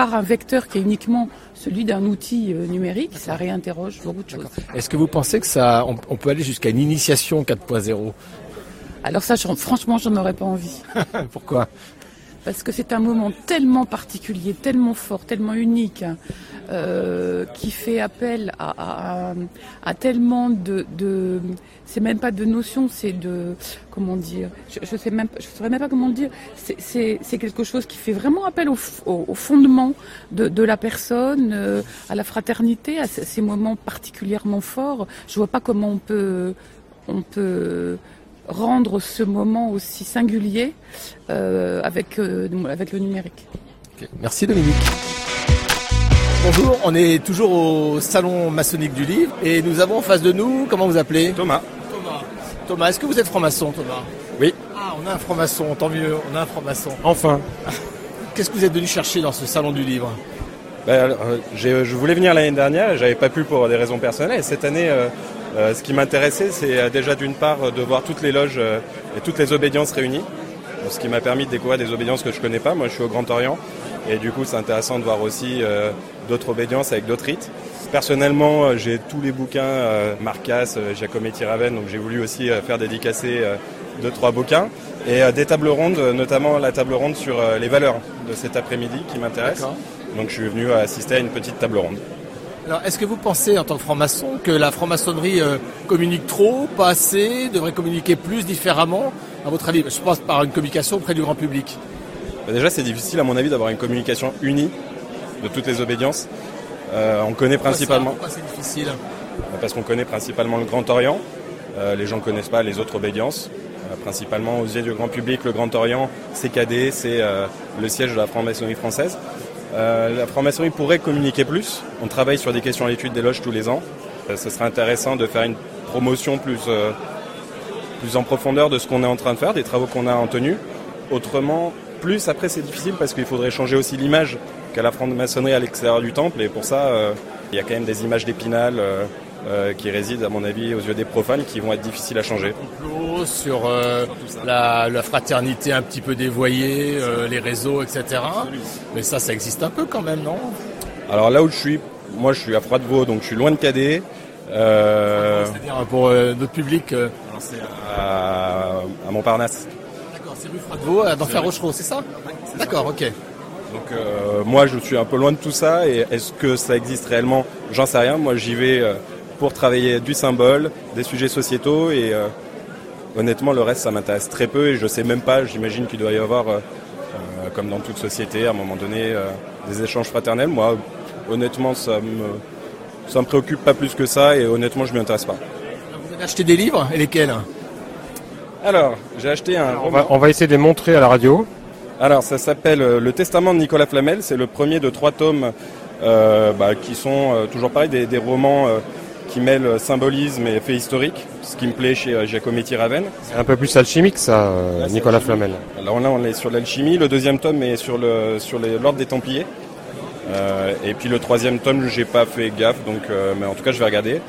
Par un vecteur qui est uniquement celui d'un outil euh, numérique, ça réinterroge beaucoup de choses. Est-ce que vous pensez que ça, on, peut aller jusqu'à une initiation 4.0 Alors ça, franchement, j'en aurais pas envie. Pourquoi? Parce que c'est un moment tellement particulier, tellement fort, tellement unique, euh, qui fait appel à, tellement de, c'est même pas de notions, c'est de comment dire, je, je sais même, je saurais même pas comment dire. C'est quelque chose qui fait vraiment appel au, fondement de, la personne, euh, à la fraternité, à ces moments particulièrement forts. Je vois pas comment on peut, on peut rendre ce moment aussi singulier euh, avec, euh, avec le numérique. Merci Dominique. Bonjour, on est toujours au salon maçonnique du livre et nous avons en face de nous, comment vous appelez? Thomas. Thomas, Thomas est-ce que vous êtes franc-maçon Thomas? Oui. Ah, on a un franc-maçon, tant mieux, on a un franc-maçon. Enfin. Qu'est-ce que vous êtes venu chercher dans ce salon du livre? Ben, euh, Je voulais venir l'année dernière, j'avais pas pu pour des raisons personnelles. Et cette année, euh, ce qui m'intéressait, c'est euh, déjà d'une part euh, de voir toutes les loges et toutes les obédiences réunies, ce qui m'a permis de découvrir des obédiences que je connais pas. Moi, je suis au Grand Orient, et du coup, c'est intéressant de voir aussi d'autres obédiences avec d'autres rites. Personnellement, j'ai tous les bouquins Marcas, Giacometti Raven, donc j'ai voulu aussi faire dédicacer deux trois bouquins et des tables rondes, notamment la table ronde sur les valeurs de cet après-midi qui m'intéresse. Donc je suis venu assister à une petite table ronde. Alors, est-ce que vous pensez, en tant que franc-maçon, que la franc-maçonnerie euh, communique trop, pas assez, devrait communiquer plus, différemment? À votre avis, je pense par une communication auprès du grand public. Bah, déjà, c'est difficile, à mon avis, d'avoir une communication unie de toutes les obédiences. Euh, on connaît principalement. Pourquoi c'est difficile? Bah, Parce qu'on connaît principalement le Grand Orient. Euh, les gens ne connaissent pas les autres obédiences. principalement aux yeux du grand public, le Grand Orient, c'est cadet, c'est le siège de la franc-maçonnerie française. Euh, la franc-maçonnerie pourrait communiquer plus. On travaille sur des questions à l'étude des loges tous les ans. Euh, ce serait intéressant de faire une promotion plus, euh, plus en profondeur de ce qu'on est en train de faire, des travaux qu'on a en tenue. Autrement, plus après c'est difficile parce qu'il faudrait changer aussi l'image qu'a la franc-maçonnerie à l'extérieur du temple. Et pour ça, il y a quand même des images d'épinal euh, qui résident, à mon avis, aux yeux des profanes, qui vont être difficiles à changer. Sur euh, la, fraternité un petit peu dévoyée, euh, les réseaux, etc. Mais ça, ça existe un peu quand même, non? Alors là où je suis, moi je suis à Froidevaux, donc je suis loin de Cadet. C'est-à-dire pour notre public à, à, Montparnasse. D'accord, c'est rue Froidevaux, dans Fer-Rochereau, c'est ça? D'accord, ok. Donc moi je suis un peu loin de tout ça et est-ce que ça existe réellement? J'en sais rien. Moi j'y vais pour travailler du symbole, des sujets sociétaux et euh, honnêtement le reste ça m'intéresse très peu et je sais même pas, j'imagine qu'il doit y avoir, euh, euh, comme dans toute société, à un moment donné, des échanges fraternels. Moi honnêtement ça me, ça me préoccupe pas plus que ça et honnêtement je m'y intéresse pas. Vous avez acheté des livres et lesquels? Alors j'ai acheté un... on, va, on va essayer de les montrer à la radio. Alors ça s'appelle Le Testament de Nicolas Flamel, c'est le premier de trois tomes bah, qui sont toujours pareil des, des romans qui mêle symbolisme et fait historique, ce qui me plaît chez euh, Giacometti Raven. C'est un peu plus alchimique ça, euh, Nicolas Flamel. Alors là on est sur l'alchimie, le deuxième tome est sur le sur l'ordre des Templiers. Euh, et puis le troisième tome, j'ai pas fait gaffe, donc mais en tout cas je vais regarder.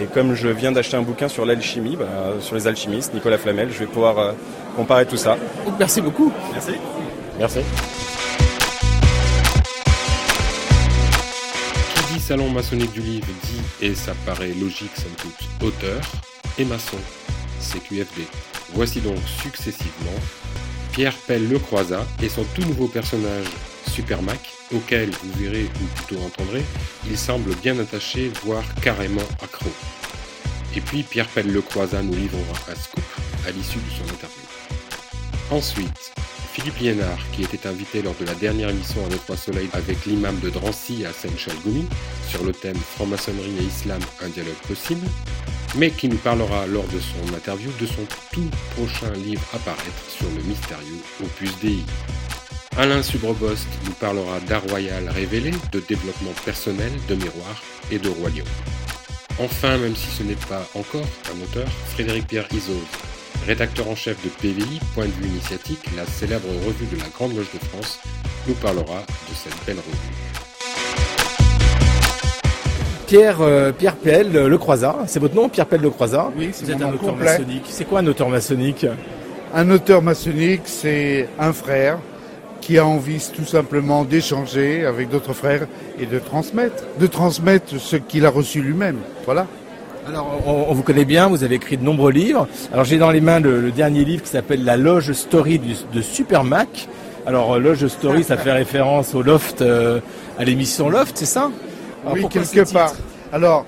Et comme je viens d'acheter un bouquin sur l'alchimie, bah, sur les alchimistes, Nicolas Flamel, je vais pouvoir comparer tout ça. Merci beaucoup. Merci. Merci. Salon maçonnique du livre dit, et ça paraît logique somme toute, auteur et maçon, CQFD. Voici donc successivement Pierre Pelle Le Croisat et son tout nouveau personnage Super Mac, auquel vous verrez ou plutôt entendrez, il semble bien attaché, voire carrément accro. Et puis Pierre Pelle Le Croisat nous livrera un scoop à l'issue de son interview. Ensuite, Philippe Liénard, qui était invité lors de la dernière émission à Notre Soleil avec l'imam de Drancy à Goumi sur le thème Franc-maçonnerie et islam, un dialogue possible, mais qui nous parlera lors de son interview de son tout prochain livre à paraître sur le mystérieux Opus Dei. Alain Subrobost nous parlera d'art royal révélé, de développement personnel, de miroir et de roi. Enfin, même si ce n'est pas encore un auteur, Frédéric Pierre Isoz rédacteur en chef de PVI, Point de vue initiatique, la célèbre revue de la Grande Loge de France, nous parlera de cette belle revue. Pierre, euh, Pierre Pelle, Le Croisat, c'est votre nom, Pierre Pelle Le Croisat Oui, c'est êtes un auteur maçonnique. C'est quoi un auteur maçonnique Un auteur maçonnique, c'est un frère qui a envie tout simplement d'échanger avec d'autres frères et de transmettre, de transmettre ce qu'il a reçu lui-même. Voilà. Alors, on, vous connaît bien, vous avez écrit de nombreux livres. Alors, j'ai dans les mains le, dernier livre qui s'appelle La Loge Story de Super Mac. Alors, Loge Story, ça fait référence au Loft, euh, à l'émission Loft, c'est ça? Alors, oui, quelque part. Alors,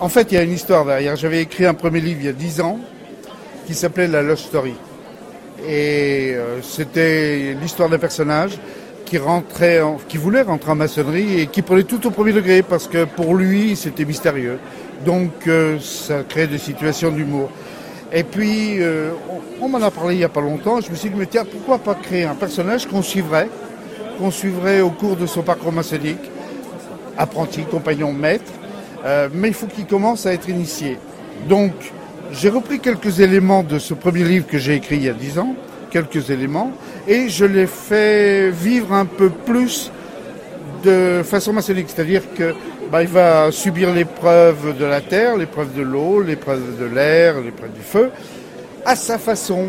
en fait, il y a une histoire derrière. J'avais écrit un premier livre il y a 10 ans qui s'appelait La Lost Story. Et euh, c'était l'histoire d'un personnage qui rentrait, en- qui voulait rentrer en maçonnerie et qui prenait tout au premier degré parce que pour lui c'était mystérieux. Donc euh, ça créait des situations d'humour. Et puis euh, on, m'en a parlé il y a pas longtemps. Je me suis dit mais tiens pourquoi pas créer un personnage qu'on suivrait, qu'on suivrait au cours de son parcours maçonnique, apprenti, compagnon, maître, euh, mais il faut qu'il commence à être initié. Donc, j'ai repris quelques éléments de ce premier livre que j'ai écrit il y a dix ans, quelques éléments, et je l'ai fait vivre un peu plus de façon maçonnique, c'est-à-dire que bah, il va subir l'épreuve de la terre, l'épreuve de l'eau, l'épreuve de l'air, l'épreuve du feu, à sa façon,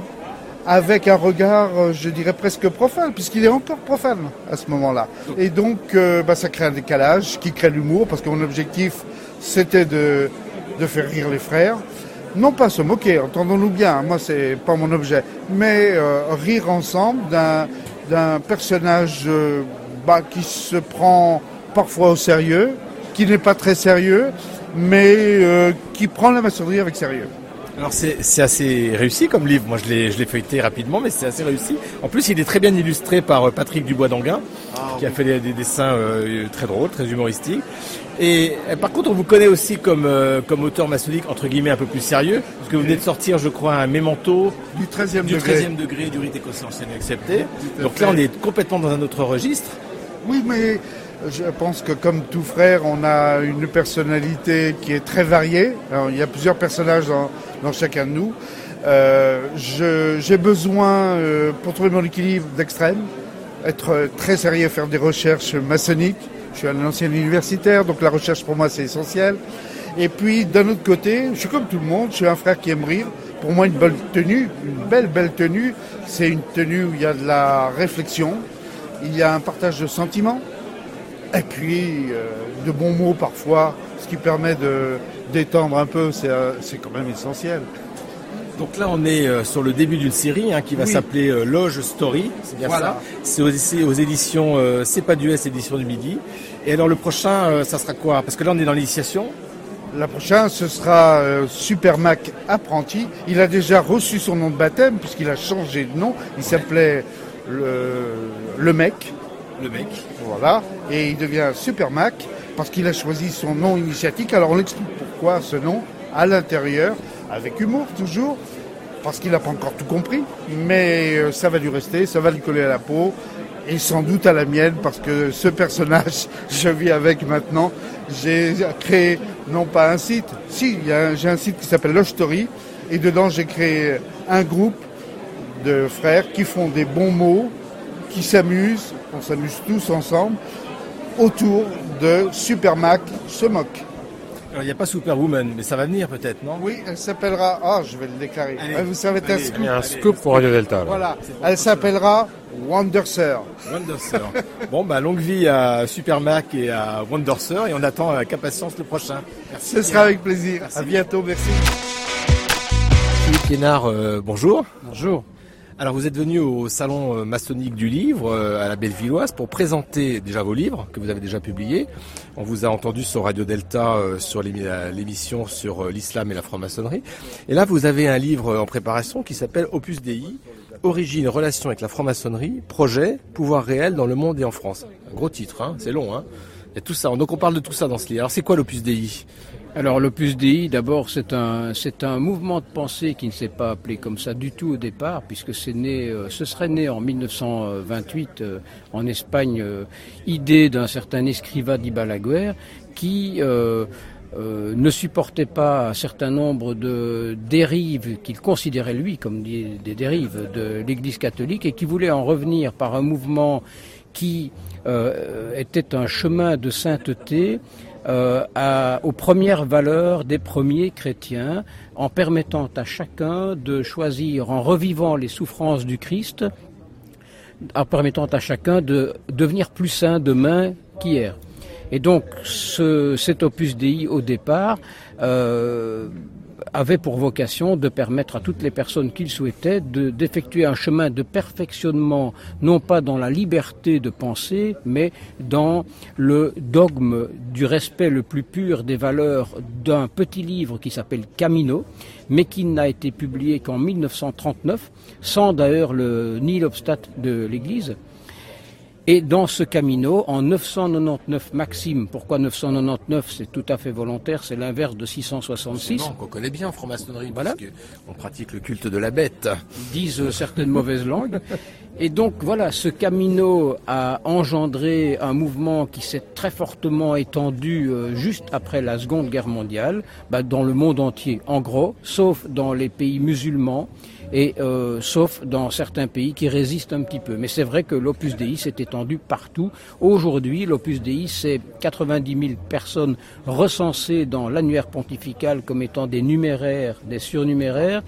avec un regard, euh, je dirais presque profane, puisqu'il est encore profane à ce moment-là. Et donc, euh, bah, ça crée un décalage qui crée l'humour, parce que mon objectif, c'était de, faire rire les frères. Non pas se moquer, entendons-nous bien, moi c'est pas mon objet, mais euh, rire ensemble d'un personnage bah, qui se prend parfois au sérieux, qui n'est pas très sérieux, mais euh, qui prend la maçonnerie avec sérieux. Alors c'est assez réussi comme livre. Moi je l'ai je l'ai feuilleté rapidement, mais c'est assez réussi. En plus, il est très bien illustré par euh, Patrick Dubois d'Anguin, qui a fait des, des dessins euh, très drôles, très humoristiques. Et par contre, on vous connaît aussi comme euh, comme auteur maçonnique entre guillemets un peu plus sérieux, parce que vous venez de sortir, je crois, un mémento du 13e du degré. 13e degré du rite conscientiel accepté. Tout à Donc là, on est complètement dans un autre registre. Oui, mais je pense que comme tout frère, on a une personnalité qui est très variée. Il y a plusieurs personnages dans, chacun de nous. Euh, J'ai besoin, euh, pour trouver mon équilibre, d'extrême, être très sérieux, faire des recherches maçonniques. Je suis un ancien universitaire, donc la recherche pour moi c'est essentiel. Et puis d'un autre côté, je suis comme tout le monde, je suis un frère qui aime rire. Pour moi, une belle tenue, une belle belle tenue, c'est une tenue où il y a de la réflexion, il y a un partage de sentiments, et puis euh, de bons mots parfois, ce qui permet de détendre un peu, c'est euh, c'est quand même essentiel. Donc là, on est euh, sur le début d'une série hein, qui va Oui. s'appeler euh, Loge Story, c'est bien Voilà. ça. C'est aux, aux éditions euh, C'est pas du S, édition du Midi. Et alors le prochain, euh, ça sera quoi? Parce que là, on est dans l'initiation. La prochaine, ce sera euh, Super Mac Apprenti. Il a déjà reçu son nom de baptême puisqu'il a changé de nom. Il s'appelait le, le mec. Voilà. Et il devient Super Mac parce qu'il a choisi son nom initiatique. Alors on explique pourquoi ce nom à l'intérieur, avec humour toujours, parce qu'il n'a pas encore tout compris. Mais euh, ça va lui rester, ça va lui coller à la peau. Et sans doute à la mienne, parce que ce personnage, je vis avec maintenant. J'ai créé, non pas un site, si, j'ai un site qui s'appelle Love Story, et dedans j'ai créé un groupe de frères qui font des bons mots, qui s'amusent, on s'amuse tous ensemble, autour de Super Mac se moque. Alors il n'y a pas Superwoman, mais ça va venir peut-être, non? Oui, elle s'appellera, ah je vais le déclarer, Allez. Vous savez, c'est un scoop. Il y a un scoop pour Radio Delta. là. Voilà, elle s'appellera Wonderser. Wonderser. bon, bah longue vie à Super Mac et à Wonderser, et on attend avec impatience le prochain. Merci. Ce sera avec plaisir. À bientôt, merci. Philippe Liénard, euh, bonjour. Bonjour. Alors vous êtes venu au salon euh, maçonnique du livre euh, à la Bellevilloise pour présenter déjà vos livres que vous avez déjà publiés. On vous a entendu sur Radio Delta euh, sur l'émission sur l'islam et la franc-maçonnerie. Et là vous avez un livre en préparation qui s'appelle Opus Dei, Origine, relation avec la franc-maçonnerie, projet, pouvoir réel dans le monde et en France. Gros titre, hein, c'est long. Hein. Il y a tout ça. Donc on parle de tout ça dans ce livre. Alors c'est quoi l'Opus Dei? Alors l'Opus Dei, d'abord, c'est un, c'est un mouvement de pensée qui ne s'est pas appelé comme ça du tout au départ, puisque c'est né, euh, ce serait né en 1928 euh, en Espagne, euh, idée d'un certain Escriva di Balaguer qui euh, euh, ne supportait pas un certain nombre de dérives qu'il considérait lui comme des, des dérives de l'Église catholique et qui voulait en revenir par un mouvement qui euh, était un chemin de sainteté euh, à- aux premières valeurs des premiers chrétiens, en permettant à chacun de choisir, en revivant les souffrances du Christ, en permettant à chacun de devenir plus saint demain qu'hier. Et donc ce, cet opus Dei au départ euh, avait pour vocation de permettre à toutes les personnes qui le souhaitaient d'effectuer un chemin de perfectionnement, non pas dans la liberté de penser, mais dans le dogme du respect le plus pur des valeurs d'un petit livre qui s'appelle Camino, mais qui n'a été publié qu'en 1939, sans d'ailleurs le, ni l'obstat de l'Église. Et dans ce Camino, en 999 maximes, pourquoi 999 C'est tout à fait volontaire, c'est l'inverse de 666. qu'on connaît bien en franc-maçonnerie, voilà. on pratique le culte de la bête. Disent certaines mauvaises langues. Et donc voilà, ce Camino a engendré un mouvement qui s'est très fortement étendu euh, juste après la Seconde Guerre mondiale, bah, dans le monde entier, en gros, sauf dans les pays musulmans et euh, sauf dans certains pays qui résistent un petit peu. Mais c'est vrai que l'Opus Dei s'est étendu partout. Aujourd'hui, l'Opus Dei, c'est 90 000 personnes recensées dans l'annuaire pontifical comme étant des numéraires, des surnuméraires,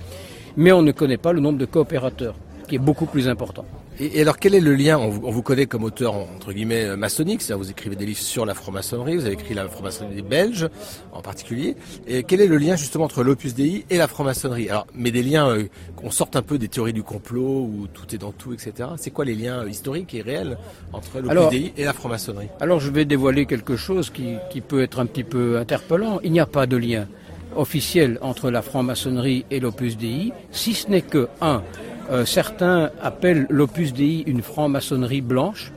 mais on ne connaît pas le nombre de coopérateurs, qui est beaucoup plus important. Et, alors, quel est le lien on vous, connaît comme auteur, entre guillemets, euh, maçonnique, c'est-à-dire vous écrivez des livres sur la franc-maçonnerie, vous avez écrit la franc-maçonnerie des Belges, en particulier. Et quel est le lien, justement, entre l'Opus Dei et la franc-maçonnerie? Alors, mais des liens, euh, qu'on sorte un peu des théories du complot, où tout est dans tout, etc. C'est quoi les liens euh, historiques et réels entre l'Opus Dei et la franc-maçonnerie? Alors, je vais dévoiler quelque chose qui, qui peut être un petit peu interpellant. Il n'y a pas de lien officiel entre la franc-maçonnerie et l'Opus Dei, si ce n'est que, un, euh, certains appellent l'Opus Dei une franc-maçonnerie blanche,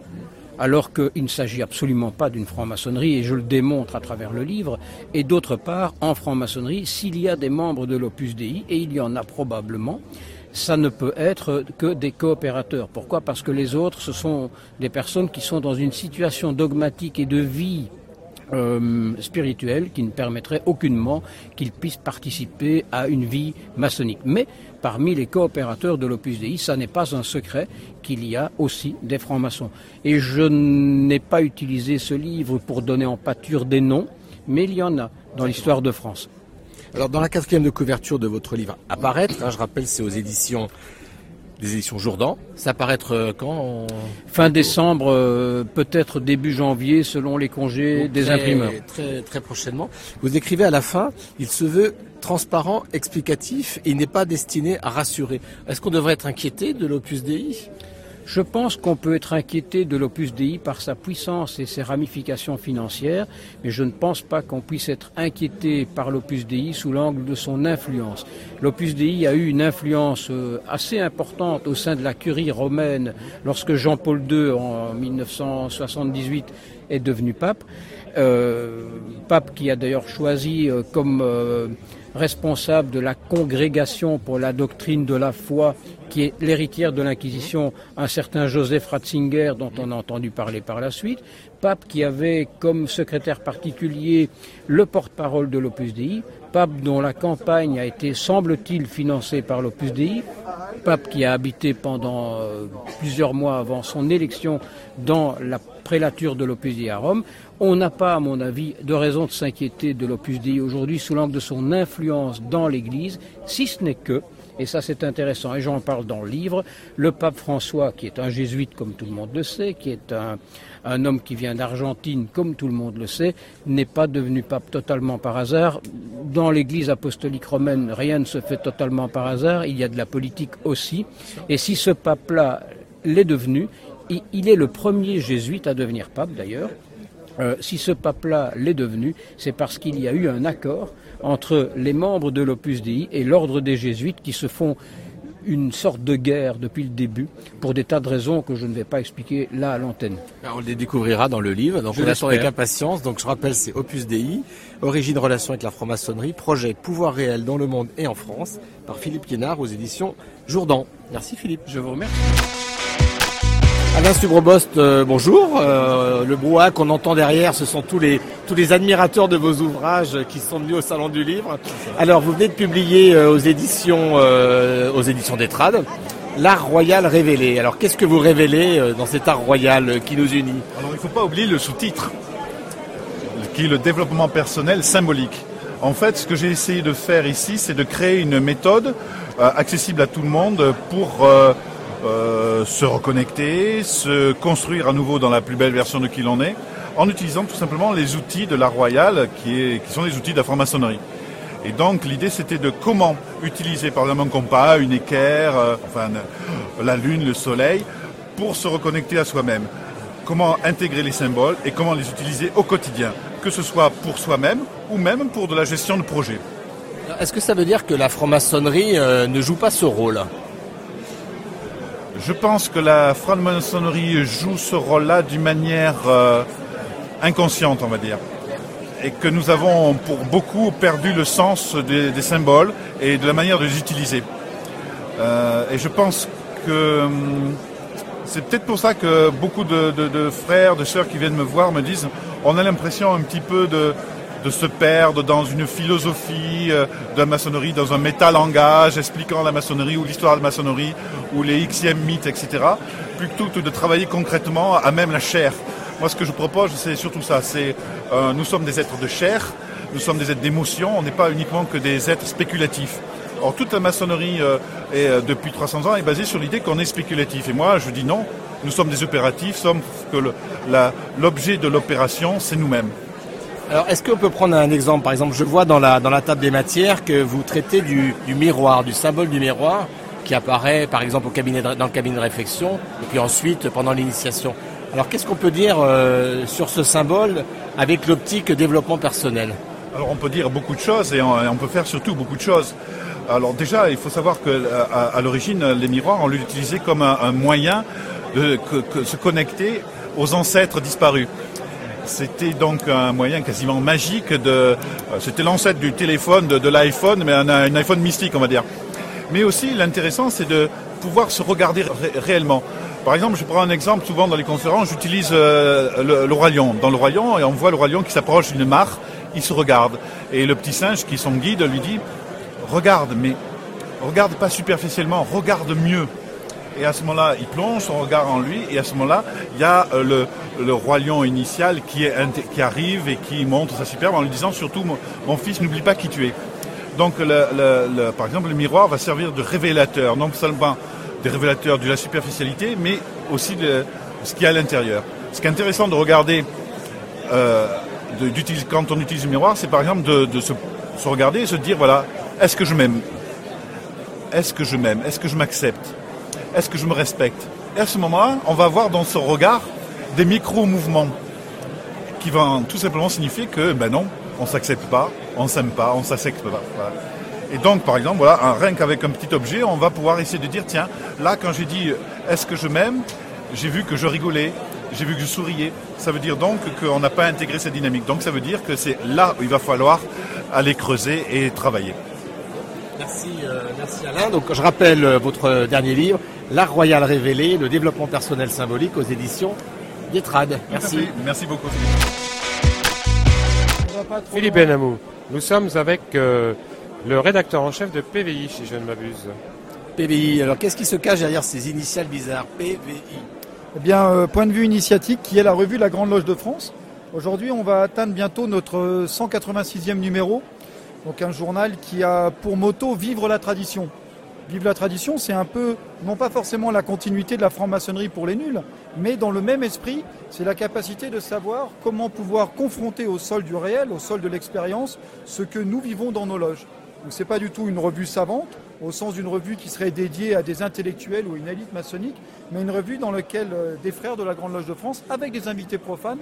alors qu'il ne s'agit absolument pas d'une franc-maçonnerie, et je le démontre à travers le livre. Et d'autre part, en franc-maçonnerie, s'il y a des membres de l'Opus Dei, et il y en a probablement, ça ne peut être que des coopérateurs. Pourquoi? Parce que les autres, ce sont des personnes qui sont dans une situation dogmatique et de vie euh, spirituelle qui ne permettrait aucunement qu'ils puissent participer à une vie maçonnique. Mais parmi les coopérateurs de l'Opus Dei, ça n'est pas un secret qu'il y a aussi des francs-maçons. Et je n'ai pas utilisé ce livre pour donner en pâture des noms, mais il y en a dans l'histoire de France. Alors dans la quatrième de couverture de votre livre Apparaître, hein, je rappelle c'est aux éditions des éditions Jourdan. Ça paraître euh, quand Fin décembre, euh, peut-être début janvier, selon les congés des imprimeurs. Très, très prochainement. Vous écrivez à la fin, il se veut transparent, explicatif, et il n'est pas destiné à rassurer. Est-ce qu'on devrait être inquiété de l'Opus Dei? Je pense qu'on peut être inquiété de l'Opus Dei par sa puissance et ses ramifications financières, mais je ne pense pas qu'on puisse être inquiété par l'Opus Dei sous l'angle de son influence. L'Opus Dei a eu une influence euh, assez importante au sein de la curie romaine lorsque Jean-Paul II, en 1978, est devenu pape. Euh, pape qui a d'ailleurs choisi euh, comme responsable de la congrégation pour la doctrine de la foi, qui est l'héritière de l'Inquisition, un certain Joseph Ratzinger, dont on a entendu parler par la suite, pape qui avait comme secrétaire particulier le porte-parole de l'Opus Dei, pape dont la campagne a été, semble-t-il, financée par l'Opus Dei, pape qui a habité pendant euh, plusieurs mois avant son élection dans la prélature de l'Opus Dei à Rome. On n'a pas, à mon avis, de raison de s'inquiéter de l'Opus Dei aujourd'hui sous l'angle de son influence dans l'Église, si ce n'est que, et ça c'est intéressant, et j'en parle dans le livre, le pape François, qui est un jésuite comme tout le monde le sait, qui est un, un homme qui vient d'Argentine comme tout le monde le sait, n'est pas devenu pape totalement par hasard. Dans l'Église apostolique romaine, rien ne se fait totalement par hasard, il y a de la politique aussi, et si ce pape-là l'est devenu, il est le premier jésuite à devenir pape d'ailleurs, euh, si ce pape-là l'est devenu, c'est parce qu'il y a eu un accord entre les membres de l'Opus Dei et l'ordre des jésuites qui se font une sorte de guerre depuis le début pour des tas de raisons que je ne vais pas expliquer là à l'antenne. On les découvrira dans le livre, donc je on attend avec impatience. Donc je rappelle, c'est Opus Dei, origine, relation avec la franc-maçonnerie, projet pouvoir réel dans le monde et en France, par Philippe Guénard aux éditions Jourdan. Merci Philippe. Je vous remercie. Alain Subrobost, euh, bonjour. Euh, le brouhaha qu'on entend derrière, ce sont tous les, tous les admirateurs de vos ouvrages qui sont venus au Salon du Livre. Alors, vous venez de publier euh, aux éditions, aux éditions L'art royal révélé. Alors, qu'est-ce que vous révélez dans cet art royal qui nous unit? Alors, il ne faut pas oublier le sous-titre, qui est le développement personnel symbolique. En fait, ce que j'ai essayé de faire ici, c'est de créer une méthode accessible à tout le monde pour euh, se reconnecter, se construire à nouveau dans la plus belle version de qui l'on est, en utilisant tout simplement les outils de l'art royal qui, sont les outils de la franc-maçonnerie. Et donc l'idée c'était de comment utiliser par exemple un compas, une équerre, euh, enfin la lune, le soleil, pour se reconnecter à soi-même. Comment intégrer les symboles et comment les utiliser au quotidien, que ce soit pour soi-même ou même pour de la gestion de projet. Est-ce que ça veut dire que la franc-maçonnerie euh, ne joue pas ce rôle? Je pense que la franc-maçonnerie joue ce rôle-là d'une manière euh, inconsciente, on va dire. Et que nous avons pour beaucoup perdu le sens des, symboles et de la manière de les utiliser. Euh, et je pense que hum, c'est peut-être pour ça que beaucoup de, frères, de sœurs qui viennent me voir me disent on a l'impression un petit peu de, de se perdre dans une philosophie euh, de la maçonnerie, dans un métalangage expliquant la maçonnerie ou l'histoire de la maçonnerie ou les Xème mythes, etc. Plutôt que de travailler concrètement à même la chair. Moi, ce que je propose, c'est surtout ça. C'est euh, nous sommes des êtres de chair, nous sommes des êtres d'émotion. On n'est pas uniquement que des êtres spéculatifs. Or, toute la maçonnerie euh, est, depuis 300 ans est basée sur l'idée qu'on est spéculatif. Et moi, je dis non. Nous sommes des opératifs, sommes que l'objet de l'opération, c'est nous-mêmes. Alors, est-ce qu'on peut prendre un exemple? Par exemple, je vois dans la, table des matières que vous traitez du, miroir, du symbole du miroir, qui apparaît par exemple au cabinet dans le cabinet de réflexion, et puis ensuite pendant l'initiation. Alors, qu'est-ce qu'on peut dire euh, sur ce symbole avec l'optique développement personnel? Alors, on peut dire beaucoup de choses et on, peut faire surtout beaucoup de choses. Alors déjà, il faut savoir que à, à l'origine, les miroirs, on l'utilisait comme un, moyen de se connecter aux ancêtres disparus. C'était donc un moyen quasiment magique de. C'était l'ancêtre du téléphone, de, l'iPhone, mais un, iPhone mystique, on va dire. Mais aussi, l'intéressant, c'est de pouvoir se regarder ré réellement. Par exemple, je prends un exemple, souvent dans les conférences, j'utilise euh, le, le, roi lion. Dans le roi lion, et on voit le roi lion qui s'approche d'une mare, il se regarde. Et le petit singe, qui est son guide, lui dit regarde, mais regarde pas superficiellement, regarde mieux. Et à ce moment-là, il plonge son regard en lui, et à ce moment-là, il y a euh, le, roi lion initial qui, arrive et qui montre sa superbe en lui disant surtout, mon, fils, n'oublie pas qui tu es. Donc, par exemple, le miroir va servir de révélateur, non seulement des révélateurs de la superficialité, mais aussi de ce qu'il y a à l'intérieur. Ce qui est intéressant de regarder euh, quand on utilise le miroir, c'est par exemple de, se regarder et se dire, voilà, est-ce que je m'aime? Est-ce que je m'aime? Est-ce que je m'accepte? Est-ce que je me respecte Et à ce moment-là, on va voir dans ce regard des micro-mouvements qui vont tout simplement signifier que, ben non, on ne s'accepte pas, on ne s'aime pas, on ne s'accepte pas. Et donc, par exemple, voilà, un, rien qu'avec un petit objet, on va pouvoir essayer de dire, tiens, là, quand j'ai dit est-ce que je m'aime, j'ai vu que je rigolais, j'ai vu que je souriais. Ça veut dire donc qu'on n'a pas intégré cette dynamique. Donc ça veut dire que c'est là où il va falloir aller creuser et travailler. Merci, euh, merci Alain. Donc je rappelle euh, votre dernier livre, L'art royal révélé, le développement personnel symbolique aux éditions Yetrad. Merci. Merci, beaucoup. Philippe Benamou, nous sommes avec euh, le rédacteur en chef de PVI, si je ne m'abuse. PVI, alors qu'est-ce qui se cache derrière ces initiales bizarres? PVI Eh bien, euh, point de vue initiatique, qui est la revue La Grande Loge de France. Aujourd'hui, on va atteindre bientôt notre 186e numéro. Donc un journal qui a pour motto Vivre la tradition. Vivre la tradition, c'est un peu, non pas forcément la continuité de la franc-maçonnerie pour les nuls, mais dans le même esprit, c'est la capacité de savoir comment pouvoir confronter au sol du réel, au sol de l'expérience, ce que nous vivons dans nos loges. Donc c'est pas du tout une revue savante, au sens d'une revue qui serait dédiée à des intellectuels ou une élite maçonnique, mais une revue dans laquelle euh, des frères de la Grande Loge de France, avec des invités profanes,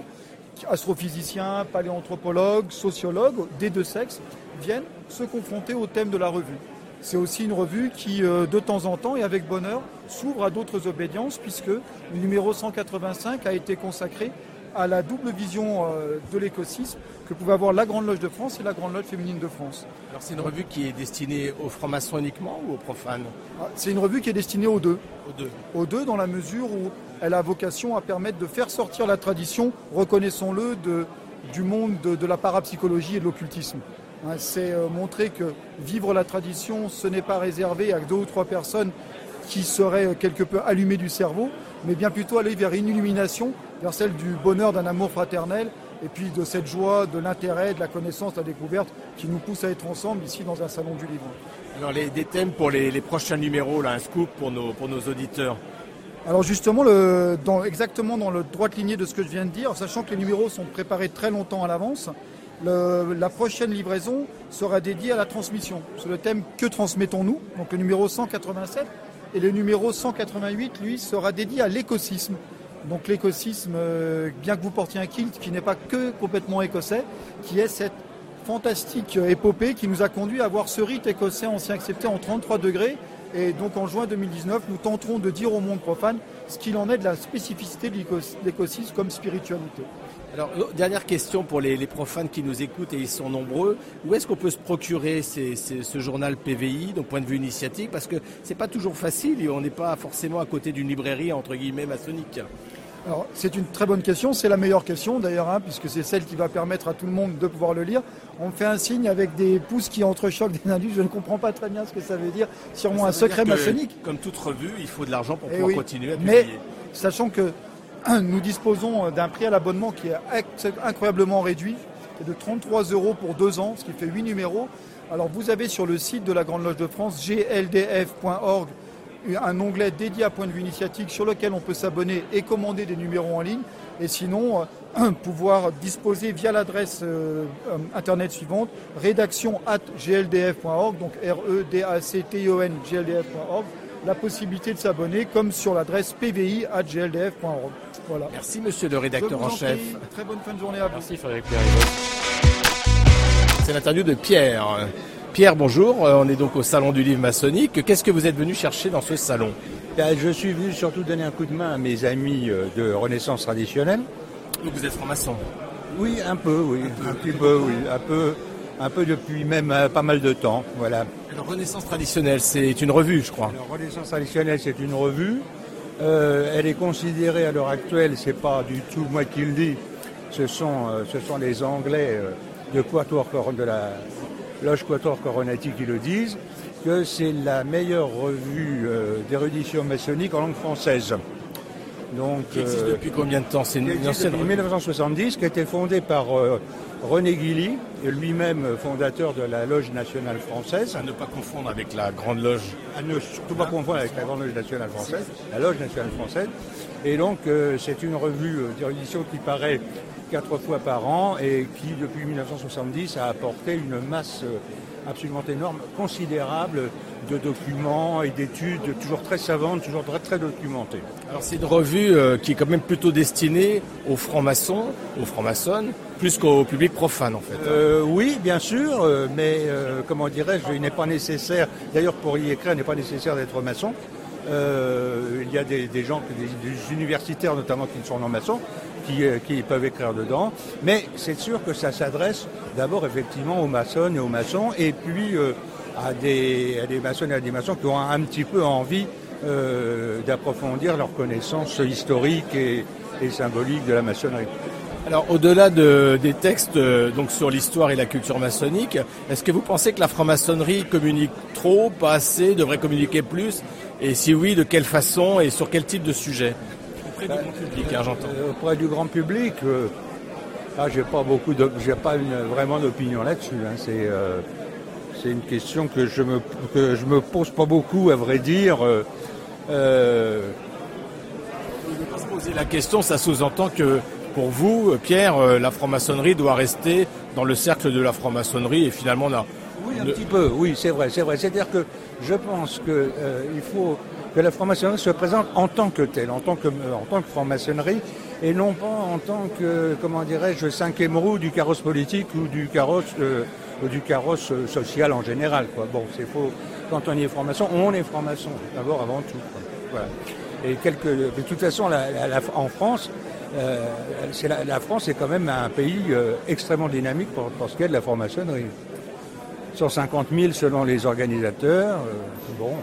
astrophysiciens, paléanthropologues, sociologues, des deux sexes, viennent se confronter au thème de la revue. C'est aussi une revue qui, euh, de temps en temps et avec bonheur, s'ouvre à d'autres obédiences puisque le numéro 185 a été consacré à la double vision euh, de l'écosystème que pouvait avoir la Grande Loge de France et la Grande Loge féminine de France. Alors c'est une revue qui est destinée aux francs-maçons uniquement ou aux profanes? Ah, C'est une revue qui est destinée aux deux. Aux deux. Aux deux dans la mesure où elle a vocation à permettre de faire sortir la tradition, reconnaissons-le, du monde de, la parapsychologie et de l'occultisme. C'est euh, montrer que vivre la tradition, ce n'est pas réservé à deux ou trois personnes qui seraient euh, quelque peu allumées du cerveau, mais bien plutôt aller vers une illumination, vers celle du bonheur d'un amour fraternel, et puis de cette joie, de l'intérêt, de la connaissance, de la découverte qui nous pousse à être ensemble ici dans un salon du livre. Alors les, des thèmes pour les, les prochains numéros, là, un scoop pour nos, pour nos auditeurs Alors justement, exactement dans le droite lignée de ce que je viens de dire, sachant que les numéros sont préparés très longtemps à l'avance, la prochaine livraison sera dédiée à la transmission. Sur le thème Que transmettons-nous Donc le numéro 187 et le numéro 188, lui, sera dédié à l'écosysme. Donc l'écosysme, euh, bien que vous portiez un kilt qui n'est pas que complètement écossais, qui est cette fantastique épopée qui nous a conduit à voir ce rite écossais ancien accepté en 33 degrés. Et donc en juin 2019, nous tenterons de dire au monde profane ce qu'il en est de la spécificité de l'écos- l'écosysme comme spiritualité. Alors, euh, dernière question pour les, profanes qui nous écoutent, et ils sont nombreux. Où est-ce qu'on peut se procurer ce journal PVI, donc point de vue initiatique? Parce que c'est pas toujours facile et on n'est pas forcément à côté d'une librairie, entre guillemets, maçonnique. Alors, c'est une très bonne question, c'est la meilleure question d'ailleurs, hein, puisque c'est celle qui va permettre à tout le monde de pouvoir le lire. On me fait un signe avec des pouces qui entrechoquent des indices, je ne comprends pas très bien ce que ça veut dire, sûrement Ça un secret maçonnique. Comme toute revue, il faut de l'argent pour Eh pouvoir oui. continuer à Mais publier. sachant que nous disposons d'un prix à l'abonnement qui est incroyablement réduit, de 33 euros pour deux ans, ce qui fait 8 numéros. Alors vous avez sur le site de la Grande Loge de France, gldf.org, un onglet dédié à point de vue initiatique sur lequel on peut s'abonner et commander des numéros en ligne. Et sinon, euh, pouvoir disposer via l'adresse euh, euh, internet suivante, rédaction at gldf.org, donc R-E-D-A-C-T-I-O-N, gldf.org, la possibilité de s'abonner comme sur l'adresse pvi at gldf.org. Voilà. Merci monsieur le rédacteur en en chef. prie. Très bonne fin de journée à vous. Merci Frédéric C'est l'interview de Pierre. Pierre, bonjour. Euh, On est donc au salon du livre maçonnique. Qu'est-ce que vous êtes venu chercher dans ce salon? Ben, je suis venu surtout donner un coup de main à mes amis euh, de Renaissance traditionnelle. Donc vous êtes franc-maçon? Oui, un peu, oui. Un petit peu, oui. Un peu, un peu depuis même euh, pas mal de temps. Voilà. Alors Renaissance traditionnelle, c'est une revue, je crois. Alors, Renaissance traditionnelle, c'est une revue. Euh, elle est considérée à l'heure actuelle, c'est pas du tout moi qui le dis, ce sont, euh, ce sont les Anglais euh, de, Quatuor de la loge Quatuor Coronati qui le disent, que c'est la meilleure revue euh, d'érudition maçonnique en langue française. Donc, Qui existe euh, depuis combien de temps? C'est une, existe ancienne revue. 1970, qui a été fondée par euh, René Guilly, lui-même fondateur de la Loge nationale française. À ne pas confondre avec la Grande Loge. À ne surtout pas confondre avec la Grande Loge nationale française, la Loge nationale française. Et donc, euh, c'est une revue d'érudition qui paraît quatre fois par an et qui, depuis 1970, a apporté une masse euh, absolument énorme, considérable de documents et d'études, toujours très savantes, toujours très, très documentées. Alors c'est une revue euh, qui est quand même plutôt destinée aux francs-maçons, aux francs-maçonnes, plus qu'au public profane en fait. Euh, oui, bien sûr, mais euh, comment dirais-je, il n'est pas nécessaire, d'ailleurs pour y écrire, il n'est pas nécessaire d'être maçon. Il y a des, des gens, des, des universitaires notamment qui sont non maçons, qui, euh, qui peuvent écrire dedans, mais c'est sûr que ça s'adresse d'abord effectivement aux maçonnes et aux maçons, et puis euh, à, des, à des maçonnes et à des maçons qui ont un, petit peu envie euh, d'approfondir leur connaissance historique et, et symbolique de la maçonnerie. Alors au-delà de- des textes donc sur l'histoire et la culture maçonnique, est-ce que vous pensez que la franc-maçonnerie communique trop, pas assez, devrait communiquer plus? Et si oui, de quelle façon et sur quel type de sujet? Auprès du grand public, hein, j'entends. Euh, auprès du grand public, euh, ah, j'ai pas beaucoup, de, j'ai pas une- vraiment d'opinion là-dessus. hein. C'est, euh, c'est une question que je me que je me pose pas beaucoup, à vrai dire. Euh, se poser la question, ça sous-entend que pour vous, Pierre, la franc-maçonnerie doit rester dans le cercle de la franc-maçonnerie et finalement on a Oui, un petit peu, oui, c'est vrai, c'est vrai. C'est-à-dire que je pense que il faut que la franc-maçonnerie se présente en tant que telle, en tant que, euh, franc-maçonnerie, et non pas en tant que, comment dirais-je, cinquième roue du carrosse politique ou du carrosse, euh, du carrosse euh, social en général. Bon, c'est faux. Quand on est franc-maçon, on est franc-maçon, d'abord avant tout. Et de toute façon, en France, la, France est quand même un pays extrêmement dynamique pour, ce qui est de la franc-maçonnerie. 150 000 selon les organisateurs, bon,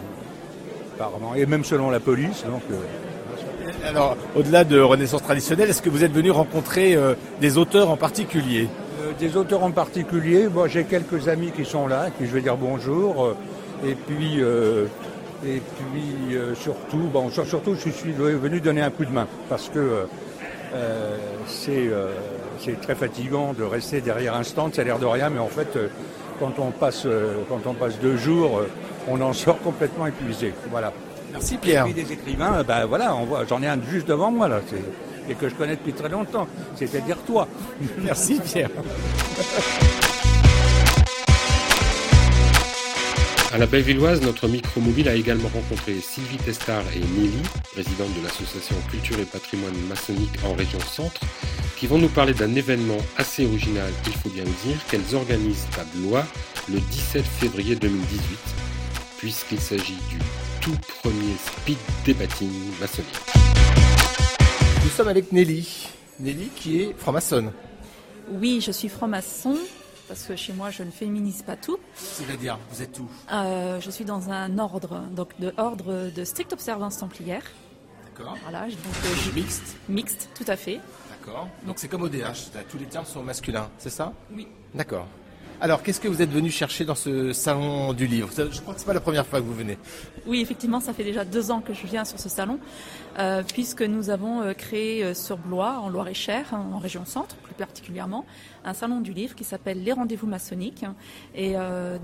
apparemment, et même selon la police. Donc, euh, Alors, au-delà de Renaissance traditionnelle, est-ce que vous êtes venu rencontrer euh, des auteurs en particulier? Euh, des auteurs en particulier, moi j'ai quelques amis qui sont là, à qui je vais dire bonjour, et puis, et puis surtout, bon, sur- surtout je suis venu donner un coup de main, parce que c'est c'est très fatigant de rester derrière un stand, ça a l'air de rien, mais en fait, quand on passe, quand on passe deux jours, on en sort complètement épuisé. Voilà. Merci Pierre. Et puis des écrivains, ben voilà, on voit, j'en ai un juste devant moi là, et que je connais depuis très longtemps, c'est-à-dire toi. Merci Pierre. À la Bellevilloise, notre micro-mobile a également rencontré Sylvie Testard et Nelly, présidente de l'association Culture et Patrimoine Maçonnique en région Centre, qui vont nous parler d'un événement assez original, il faut bien le dire, qu'elles organisent à Blois le 17 février 2018, puisqu'il s'agit du tout premier speed debating maçonnique. Nous sommes avec Nelly. Nelly qui est franc-maçonne. Oui, je suis franc-maçon parce que chez moi je ne féminise pas tout. C'est-à-dire, vous êtes où? Euh, je suis dans un ordre, donc de ordre de stricte observance templière. D'accord. Voilà, donc euh, j'ai- Mixte mixte, tout à fait. D'accord. Donc c'est comme ODH, tous les termes sont masculins, c'est ça? Oui. D'accord. Alors, qu'est-ce que vous êtes venu chercher dans ce salon du livre Je crois que c'est pas la première fois que vous venez. Oui, effectivement, ça fait déjà deux ans que je viens sur ce salon, euh, puisque nous avons euh, créé euh, sur Blois, en Loire-et-Cher, hein, en région centre plus particulièrement, un salon du livre qui s'appelle Les Rendez-vous maçonniques. Et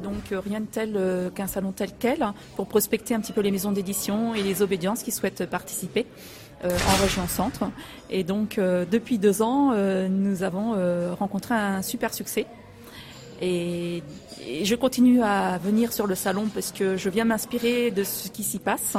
donc rien de tel qu'un salon tel quel, hein, pour prospecter un petit peu les maisons d'édition et les obédiences qui souhaitent participer. en région centre. Et donc, depuis deux ans, nous avons rencontré un super succès. Et, et je continue à venir sur le salon parce que je viens m'inspirer de ce qui s'y passe,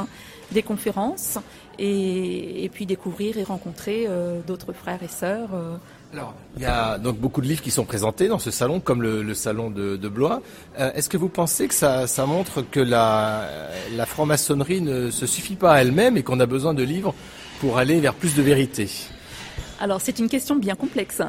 des conférences, et, et puis découvrir et rencontrer euh, d'autres frères et sœurs. euh. Alors, il y a donc beaucoup de livres qui sont présentés dans ce salon, comme le, le salon de, de Blois. Euh, Est-ce que vous pensez que ça, ça montre que la, la franc-maçonnerie ne se suffit pas à elle-même et qu'on a besoin de livres pour aller vers plus de vérité? Alors c'est une question bien complexe.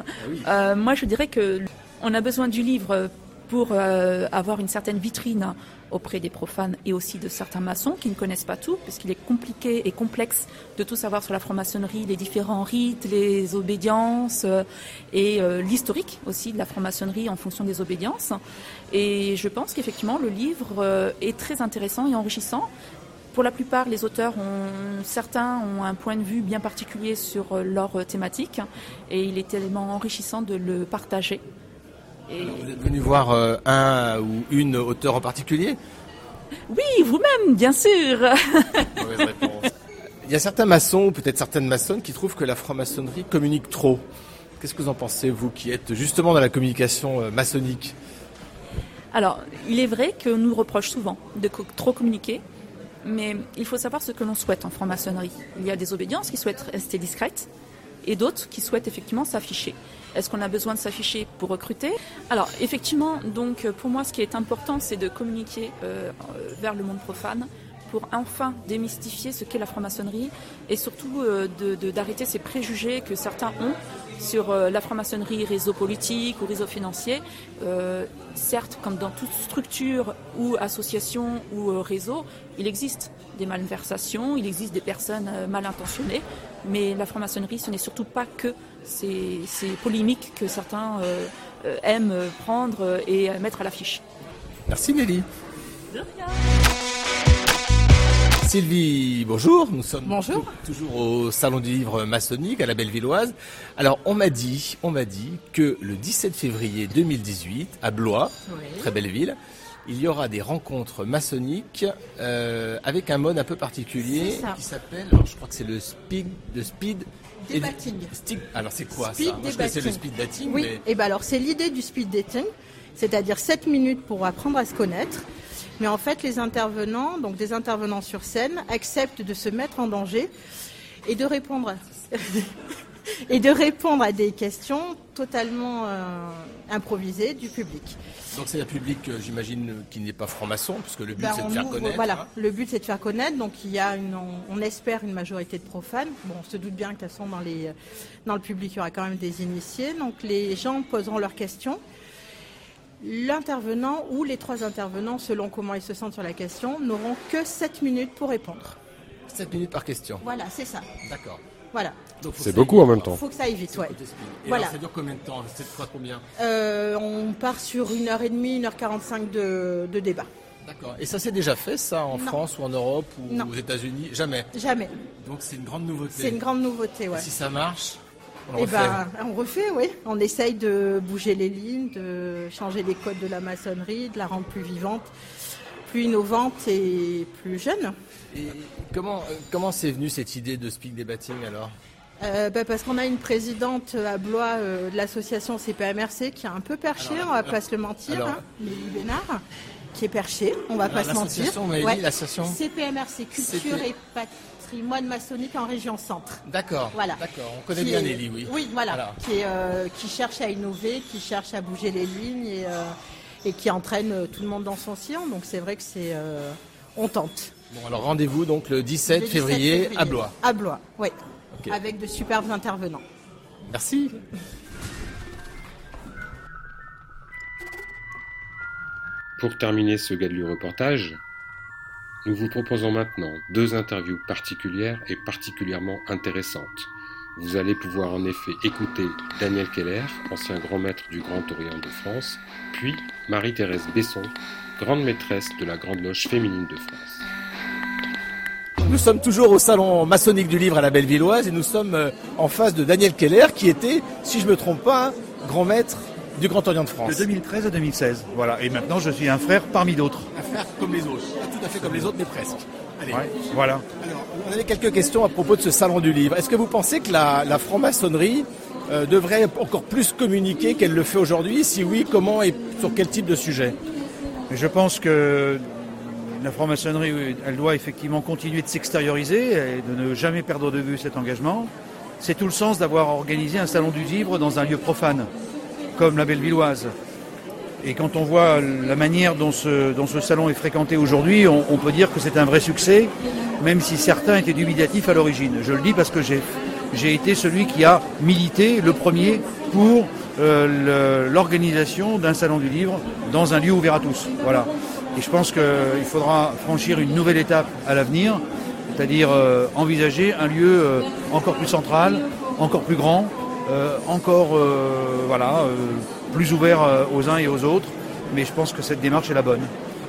Euh, moi je dirais que on a besoin du livre pour euh, avoir une certaine vitrine auprès des profanes et aussi de certains maçons qui ne connaissent pas tout, puisqu'il est compliqué et complexe de tout savoir sur la franc-maçonnerie, les différents rites, les obédiences euh, et euh, l'historique aussi de la franc-maçonnerie en fonction des obédiences. Et je pense qu'effectivement le livre est très intéressant et enrichissant. Pour la plupart, les auteurs certains ont un point de vue bien particulier sur leur thématique et il est tellement enrichissant de le partager. Et Vous êtes venu voir euh, un ou une auteur en particulier oui, vous-même, bien sûr. Mauvaise réponse. Il y a certains maçons, ou peut-être certaines maçonnes, qui trouvent que la franc-maçonnerie communique trop. Qu'est-ce que vous en pensez, vous qui êtes justement dans la communication euh, maçonnique Alors, il est vrai que nous reproche souvent de trop communiquer, mais il faut savoir ce que l'on souhaite en franc-maçonnerie. Il y a des obédiences qui souhaitent rester discrètes et d'autres qui souhaitent effectivement s'afficher. Est-ce qu'on a besoin de s'afficher pour recruter? Alors, effectivement, donc pour moi, ce qui est important, c'est de communiquer euh, euh, vers le monde profane pour enfin démystifier ce qu'est la franc-maçonnerie et surtout euh, d'arrêter ces préjugés que certains ont sur euh, la franc-maçonnerie réseau politique ou réseau financier. Euh, certes, comme dans toute structure ou association ou euh, réseau, il existe des malversations, il existe des personnes euh, mal intentionnées, mais la franc-maçonnerie, ce n'est surtout pas que ces, ces polémiques que certains euh, euh, aiment prendre et mettre à l'affiche. Merci Nelly. Sylvie, bonjour. Nous sommes tou- toujours au salon du livre maçonnique à la Bellevilloise. Alors, on m'a dit, on m'a dit que le 17 février 2018 à Blois, Oui. très belle ville, il y aura des rencontres maçonniques euh, avec un mode un peu particulier qui s'appelle, je crois que c'est le speed, le speed Alors c'est quoi Speed ça Moi, je le speed dating, Oui, mais et ben alors c'est l'idée du speed dating, c'est-à-dire 7 minutes pour apprendre à se connaître. Mais en fait, les intervenants, donc des intervenants sur scène, acceptent de se mettre en danger et de répondre et de répondre à des questions totalement euh, improvisées du public. Donc c'est un public, j'imagine, qui n'est pas franc-maçon, puisque le but Ben, c'est de faire ouvre- connaître. Voilà, hein. le but c'est de faire connaître. Donc il y a une, on, on espère une majorité de profanes. Bon, on se doute bien que de toute façon dans les, dans le public il y aura quand même des initiés. Donc les gens poseront leurs questions. L'intervenant ou les trois intervenants, selon comment ils se sentent sur la question, n'auront que 7 minutes pour répondre. 7 minutes par question. Voilà, c'est ça. D'accord. Voilà. C'est que ça beaucoup aille en même vite. temps. Faut que ça aille vite, ouais. Et Voilà. alors, ça dure combien de temps C'est fois combien Euh, on part sur 1h30, 1h45 de, de débat. D'accord. Et ça s'est déjà fait, ça, en Non. France ou en Europe ou Non. aux États-Unis? Jamais. Jamais. Donc c'est une grande nouveauté. C'est une grande nouveauté, ouais. Et si ça marche, on Eh refait. ben, on refait, oui. On essaye de bouger les lignes, de changer les codes de la maçonnerie, de la rendre plus vivante, plus innovantes et plus jeunes. Et comment euh, comment c'est venu cette idée de speak debating alors Euh, bah, parce qu'on a une présidente à Blois euh, de l'association CPMRC qui est un peu perchée, on va pas se le mentir, alors- hein, Mélie Bénard, qui est perchée, on va Alors, pas se mentir. l'association CPMRC, Culture CP. et Patrimoine Maçonnique en région centre. D'accord. Voilà. D'accord. On connaît Qui bien est- Nelly, oui. Oui, voilà. Alors. Qui, est, euh, qui cherche à innover, qui cherche à bouger les lignes et, et qui entraîne tout le monde dans son sillon. Donc c'est vrai que c'est. on tente. Bon, alors rendez-vous donc le 17, Le 17 février, à Blois. À Blois, oui. Avec de superbes intervenants. Merci. Pour terminer ce Gadelu reportage, nous vous proposons maintenant deux interviews particulières et particulièrement intéressantes. Vous allez pouvoir en effet écouter Daniel Keller, ancien grand maître du Grand Orient de France, puis Marie-Thérèse Besson, grande maîtresse de la Grande Loge féminine de France. Nous sommes toujours au salon maçonnique du livre à la Bellevilloise et nous sommes euh, en face de Daniel Keller qui était, si je me trompe pas, grand maître du Grand Orient de France. De 2013 à 2016. Voilà. Et maintenant, je suis un frère parmi d'autres. À faire comme les autres. Pas tout à fait comme les autres, mais presque. Allez. Ouais, voilà. Alors, on avait quelques questions à propos de ce salon du livre. Est-ce que vous pensez que la, la franc-maçonnerie euh, devrait encore plus communiquer qu'elle le fait aujourd'hui? Si oui, comment et sur quel type de sujet? Je pense que la franc-maçonnerie, elle doit effectivement continuer de s'extérioriser et de ne jamais perdre de vue cet engagement. C'est tout le sens d'avoir organisé un salon du livre dans un lieu profane, comme la Bellevilloise. Et quand on voit la manière dont ce, salon est fréquenté aujourd'hui, on, peut dire que c'est un vrai succès, même si certains étaient dubitatifs à l'origine. Je le dis parce que j'ai été celui qui a milité le premier pour euh, l'organisation d'un salon du livre dans un lieu ouvert à tous. Voilà. Et je pense qu'il faudra franchir une nouvelle étape à l'avenir, c'est-à-dire euh, envisager un lieu euh, encore plus central, encore plus grand, euh, encore voilà, plus ouvert aux uns et aux autres. Mais je pense que cette démarche est la bonne.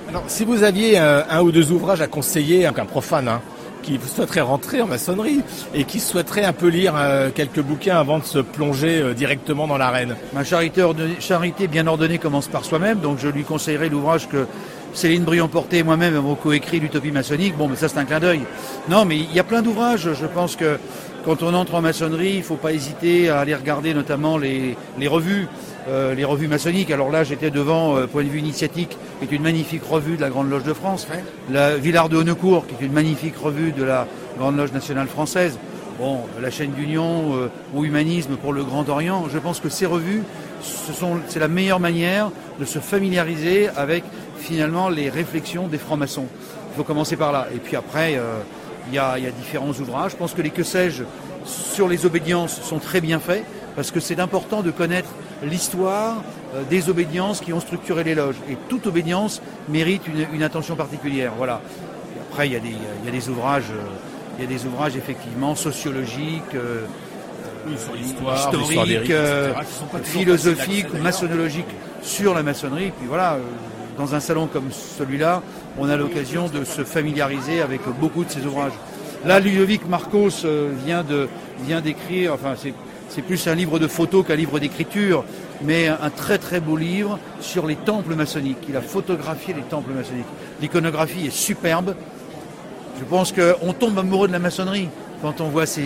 Alors, si vous aviez un ou deux ouvrages à conseiller un profane hein, qui souhaiterait rentrer en maçonnerie et qui souhaiterait un peu lire euh, quelques bouquins avant de se plonger euh, directement dans l'arène? Ma charité, ordonnée- charité bien ordonnée commence par soi-même, donc je lui conseillerais l'ouvrage que Céline Briand-Porté et moi-même avons coécrit, l'Utopie maçonnique. Bon, mais ça c'est un clin d'œil. Non, mais il y a plein d'ouvrages. Je pense que quand on entre en maçonnerie, il ne faut pas hésiter à aller regarder notamment les, les revues, euh, les revues maçonniques. Alors là, j'étais devant euh, Point de vue initiatique, qui est une magnifique revue de la Grande Loge de France. La Villard de Honnecourt, qui est une magnifique revue de la Grande Loge nationale française. Bon, la chaîne d'Union euh, ou Humanisme pour le Grand Orient. Je pense que ces revues, ce c'est la meilleure manière de se familiariser avec finalement les réflexions des francs-maçons. Il faut commencer par là. Et puis après, euh, il y, a, il y a différents ouvrages. Je pense que les que sais-je sur les obédiences sont très bien faits parce que c'est important de connaître l'histoire euh, des obédiences qui ont structuré les loges. Et toute obédience mérite une, une attention particulière. Voilà. Et après, il y a des, il y a des ouvrages, euh, il y a des ouvrages effectivement sociologiques. euh, sur historiques, rites, etc., philosophiques, maçonnologiques sur la maçonnerie. Puis voilà, dans un salon comme celui-là, on a l'occasion de se familiariser avec beaucoup de ces ouvrages. Là, Ludovic Marcos euh, vient vient d'écrire, enfin c'est plus un livre de photos qu'un livre d'écriture, mais un, un très très beau livre sur les temples maçonniques. Il a photographié les temples maçonniques. L'iconographie est superbe. Je pense qu'on tombe amoureux de la maçonnerie quand on voit ces,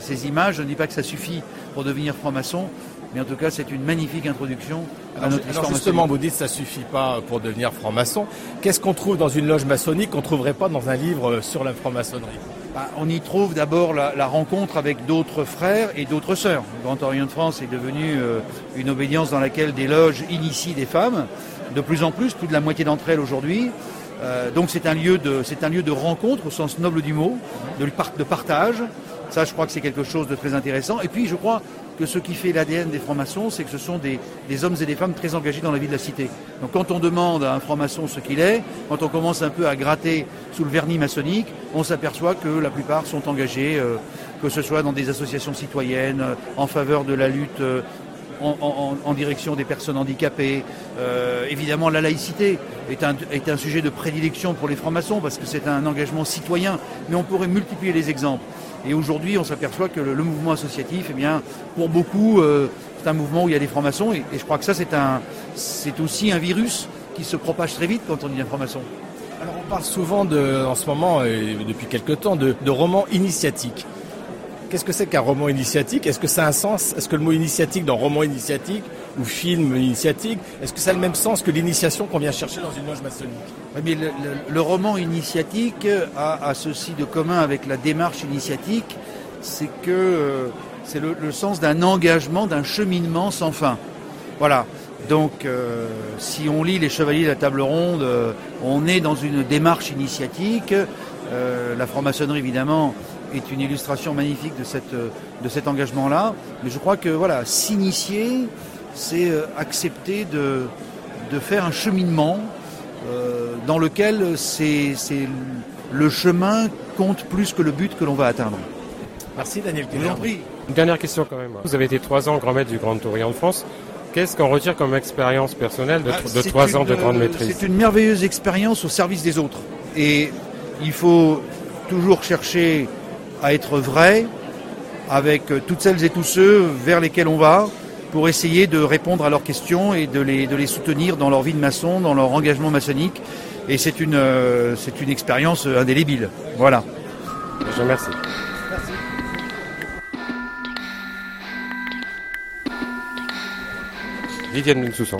ces images. Je ne dis pas que ça suffit pour devenir franc-maçon, mais en tout cas, c'est une magnifique introduction à Alors, notre alors histoire justement, maçonnique. vous dites ça suffit pas pour devenir franc-maçon. Qu'est-ce qu'on trouve dans une loge maçonnique qu'on ne trouverait pas dans un livre euh, sur la franc-maçonnerie? Bah, on y trouve d'abord la, la rencontre avec d'autres frères et d'autres sœurs. Le Grand Orient de France est devenu euh, une obédience dans laquelle des loges initient des femmes, de plus en plus, plus de la moitié d'entre elles aujourd'hui. Euh, donc c'est un lieu de c'est un lieu de rencontre au sens noble du mot, de, de partage. Ça, je crois que c'est quelque chose de très intéressant. Et puis, je crois ce qui fait l'ADN des francs-maçons, c'est que ce sont des, hommes et des femmes très engagés dans la vie de la cité. Donc, quand on demande à un franc-maçon ce qu'il est, quand on commence un peu à gratter sous le vernis maçonnique, on s'aperçoit que la plupart sont engagés, euh, que ce soit dans des associations citoyennes, euh, en faveur de la lutte euh, en, direction des personnes handicapées. Évidemment, la laïcité est un, est un sujet de prédilection pour les francs-maçons parce que c'est un engagement citoyen, mais on pourrait multiplier les exemples. Et aujourd'hui, on s'aperçoit que le, mouvement associatif, eh bien, pour beaucoup, euh, c'est un mouvement où il y a des francs-maçons, et, je crois que ça, c'est un, c'est aussi un virus qui se propage très vite quand on dit un franc-maçon. Alors on parle souvent en ce moment et depuis quelque temps de, de romans initiatiques. Qu'est-ce que c'est qu'un roman initiatique? Est-ce que ça a un sens? Est-ce que le mot initiatique dans roman initiatique ou film initiatique, est-ce que ça a le même sens que l'initiation qu'on vient chercher dans une loge maçonnique? Mais le, roman initiatique a, ceci de commun avec la démarche initiatique, c'est que euh, c'est le, sens d'un engagement, d'un cheminement sans fin. Voilà. Donc, euh, si on lit Les Chevaliers de la Table Ronde, euh, on est dans une démarche initiatique. La franc-maçonnerie, évidemment, est une illustration magnifique de, cette, de cet engagement-là. Mais je crois que voilà, s'initier, c'est euh, accepter de, de faire un cheminement euh, dans lequel c'est c'est le chemin compte plus que le but que l'on va atteindre. Merci Daniel Je vous en prie. Une dernière question quand même. Vous avez été trois ans grand maître du Grand Orient de France. Qu'est-ce qu'on retire comme expérience personnelle de, Ah, de c'est trois ans de grande euh, maîtrise? C'est une merveilleuse expérience au service des autres. Et il faut toujours chercher à être vrai avec toutes celles et tous ceux vers lesquels on va pour essayer de répondre à leurs questions et de les, de les soutenir dans leur vie de maçon, dans leur engagement maçonnique. Et c'est une, euh, c'est une expérience euh, indélébile. Voilà. Je vous remercie. Viviane Bensoussan.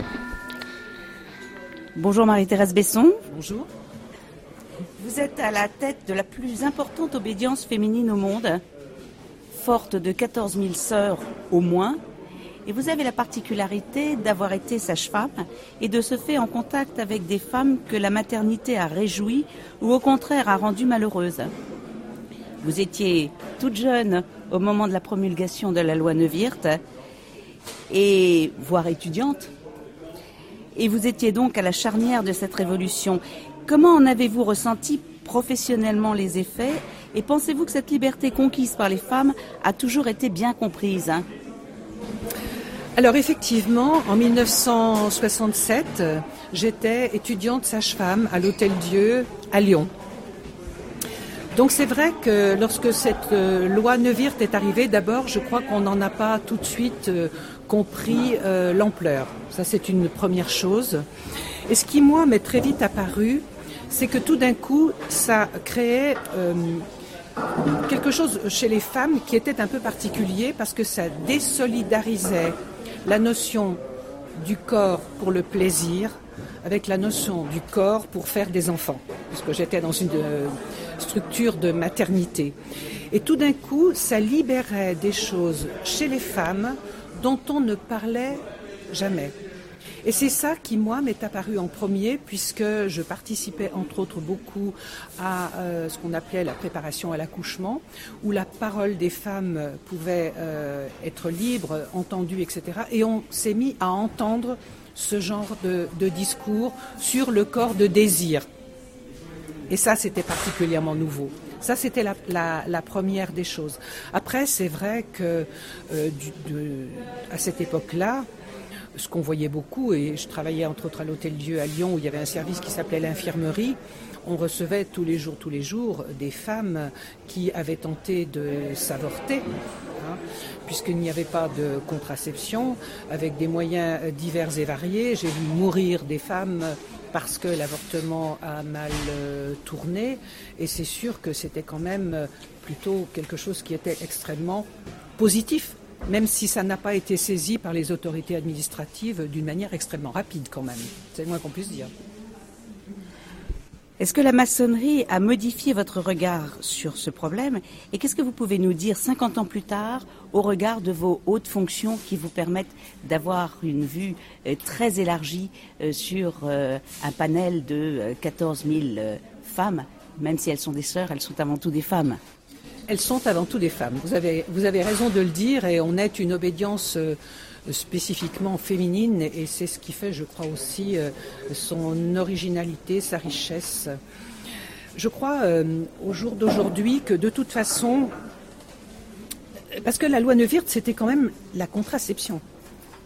Bonjour Marie-Thérèse Besson. Bonjour. Vous êtes à la tête de la plus importante obédience féminine au monde, forte de 14 000 sœurs au moins, et vous avez la particularité d'avoir été sage-femme et de se fait en contact avec des femmes que la maternité a réjouies ou au contraire a rendues malheureuses. Vous étiez toute jeune au moment de la promulgation de la loi Neuwirth et voire étudiante et vous étiez donc à la charnière de cette révolution. Comment en avez-vous ressenti professionnellement les effets et pensez-vous que cette liberté conquise par les femmes a toujours été bien comprise? Alors effectivement, en 1967, euh, j'étais étudiante sage-femme à l'Hôtel Dieu à Lyon. Donc c'est vrai que lorsque cette euh, loi Neuwirth est arrivée, d'abord je crois qu'on n'en a pas tout de suite euh, compris euh, l'ampleur. Ça c'est une première chose. Et ce qui moi m'est très vite apparu, c'est que tout d'un coup ça créait quelque chose chez les femmes qui était un peu particulier parce que ça désolidarisait la notion du corps pour le plaisir avec la notion du corps pour faire des enfants, puisque j'étais dans une euh, structure de maternité. Et tout d'un coup, ça libérait des choses chez les femmes dont on ne parlait jamais. Et c'est ça qui, moi, m'est apparu en premier, puisque je participais, entre autres, beaucoup à euh, ce qu'on appelait la préparation à l'accouchement, où la parole des femmes pouvait euh, être libre, entendue, etc. Et on s'est mis à entendre ce genre de, discours sur le corps de désir. Et ça, c'était particulièrement nouveau. Ça, c'était la, première des choses. Après, c'est vrai que euh, cette époque-là, ce qu'on voyait beaucoup, et je travaillais entre autres à l'Hôtel Dieu à Lyon où il y avait un service qui s'appelait l'infirmerie, on recevait tous les jours, tous les jours, des femmes qui avaient tenté de s'avorter, hein, puisqu'il n'y avait pas de contraception, avec des moyens divers et variés. J'ai vu mourir des femmes parce que l'avortement a mal euh, tourné, et c'est sûr que c'était quand même plutôt quelque chose qui était extrêmement positif même si ça n'a pas été saisi par les autorités administratives d'une manière extrêmement rapide quand même. C'est le moins qu'on puisse dire. Est-ce que la maçonnerie a modifié votre regard sur ce problème? Et qu'est-ce que vous pouvez nous dire 50 ans plus tard au regard de vos hautes fonctions qui vous permettent d'avoir une vue euh, très élargie euh, sur euh, un panel de 14 000 femmes Même si elles sont des sœurs, elles sont avant tout des femmes? Elles sont avant tout des femmes. Vous avez, raison de le dire et on est une obédience euh, spécifiquement féminine et c'est ce qui fait, je crois aussi, euh, son originalité, sa richesse. Je crois euh, au jour d'aujourd'hui que de toute façon, parce que la loi Neuwirth, c'était quand même la contraception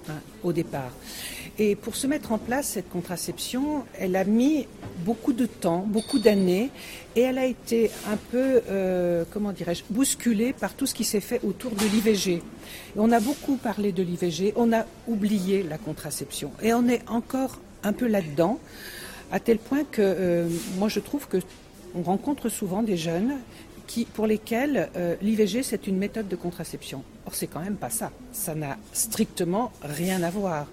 hein, au départ. Et pour se mettre en place, cette contraception, elle a mis beaucoup de temps, beaucoup d'années, et elle a été un peu, euh, comment dirais-je, bousculée par tout ce qui s'est fait autour de l'IVG. On a beaucoup parlé de l'IVG, on a oublié la contraception, et on est encore un peu là-dedans À tel point que euh, moi je trouve que on rencontre souvent des jeunes qui, pour lesquels euh, l'IVG c'est une méthode de contraception. Or c'est quand même pas ça. Ça n'a strictement rien à voir.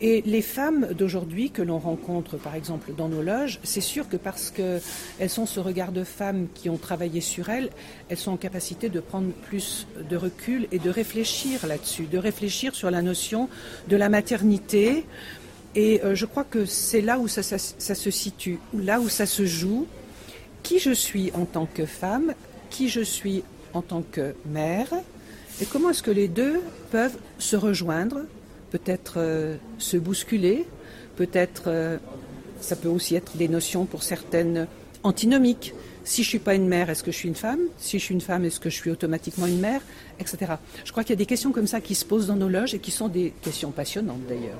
Et les femmes d'aujourd'hui que l'on rencontre, par exemple, dans nos loges, c'est sûr que parce qu'elles sont ce regard de femmes qui ont travaillé sur elles, elles sont en capacité de prendre plus de recul et de réfléchir là-dessus, de réfléchir sur la notion de la maternité. Et euh, je crois que c'est là où ça, ça se situe, là où ça se joue. Qui je suis en tant que femme, qui je suis en tant que mère, et comment est-ce que les deux peuvent se rejoindre peut-être euh, se bousculer, peut-être euh, ça peut aussi être des notions pour certaines antinomiques. Si je suis pas une mère, est-ce que je suis une femme? Si je suis une femme, est-ce que je suis automatiquement une mère? Etc. Je crois qu'il y a des questions comme ça qui se posent dans nos loges et qui sont des questions passionnantes d'ailleurs.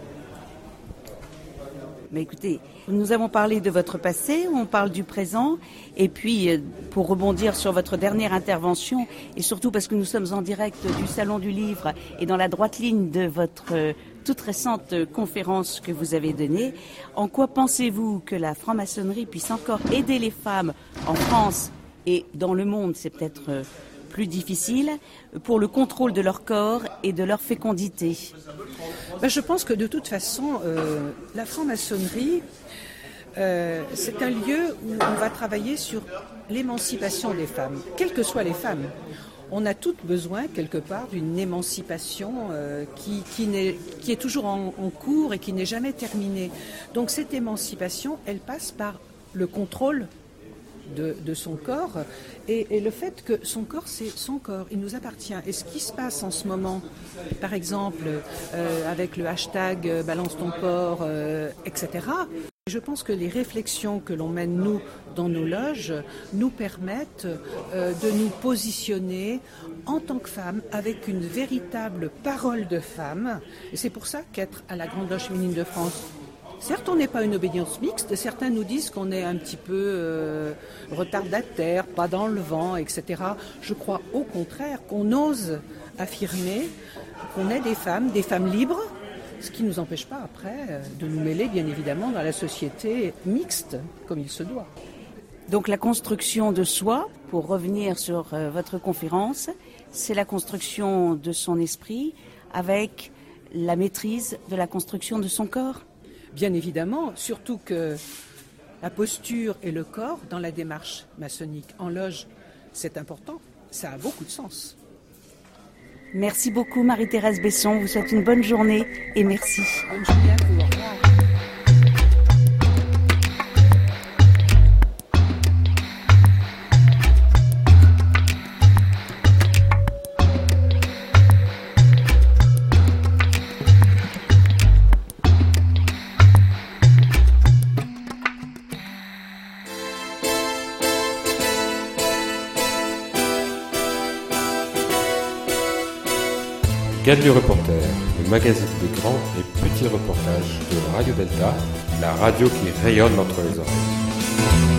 Mais écoutez, nous avons parlé de votre passé, on parle du présent, et puis euh, pour rebondir sur votre dernière intervention, et surtout parce que nous sommes en direct du Salon du Livre et dans la droite ligne de votre euh, toute récente euh, conférence que vous avez donnée, en quoi pensez-vous que la franc-maçonnerie puisse encore aider les femmes en France et dans le monde? C'est peut-être plus difficile pour le contrôle de leur corps et de leur fécondité ben, Je pense que de toute façon, euh, la franc-maçonnerie, euh, c'est un lieu où on va travailler sur l'émancipation des femmes, quelles que soient les femmes. On a toutes besoin, quelque part, d'une émancipation euh, qui, est toujours en cours et qui n'est jamais terminée. Donc cette émancipation, elle passe par le contrôle de, son corps et, le fait que son corps, c'est son corps, il nous appartient. Et ce qui se passe en ce moment, par exemple, euh, avec le hashtag euh, balance ton corps, euh, etc., je pense que les réflexions que l'on mène, nous, dans nos loges, nous permettent de nous positionner en tant que femmes avec une véritable parole de femme. Et c'est pour ça qu'être à la Grande Loge féminine de France, Certes, on n'est pas une obédience mixte. Certains nous disent qu'on est un petit peu euh, retardataire, pas dans le vent, etc. Je crois au contraire qu'on ose affirmer qu'on est des femmes, des femmes libres, ce qui ne nous empêche pas après euh, de nous mêler, bien évidemment, dans la société mixte, comme il se doit. Donc la construction de soi, pour revenir sur euh, votre conférence, c'est la construction de son esprit avec la maîtrise de la construction de son corps Bien évidemment, surtout que la posture et le corps dans la démarche maçonnique en loge, c'est important, ça a beaucoup de sens. Merci beaucoup Marie-Thérèse Besson, vous souhaite une bonne journée et merci. Bonne journée à vous, au revoir. Gadelu Reporter, le magazine des grands et petits reportages de Radio Delta, la radio qui rayonne entre les oreilles.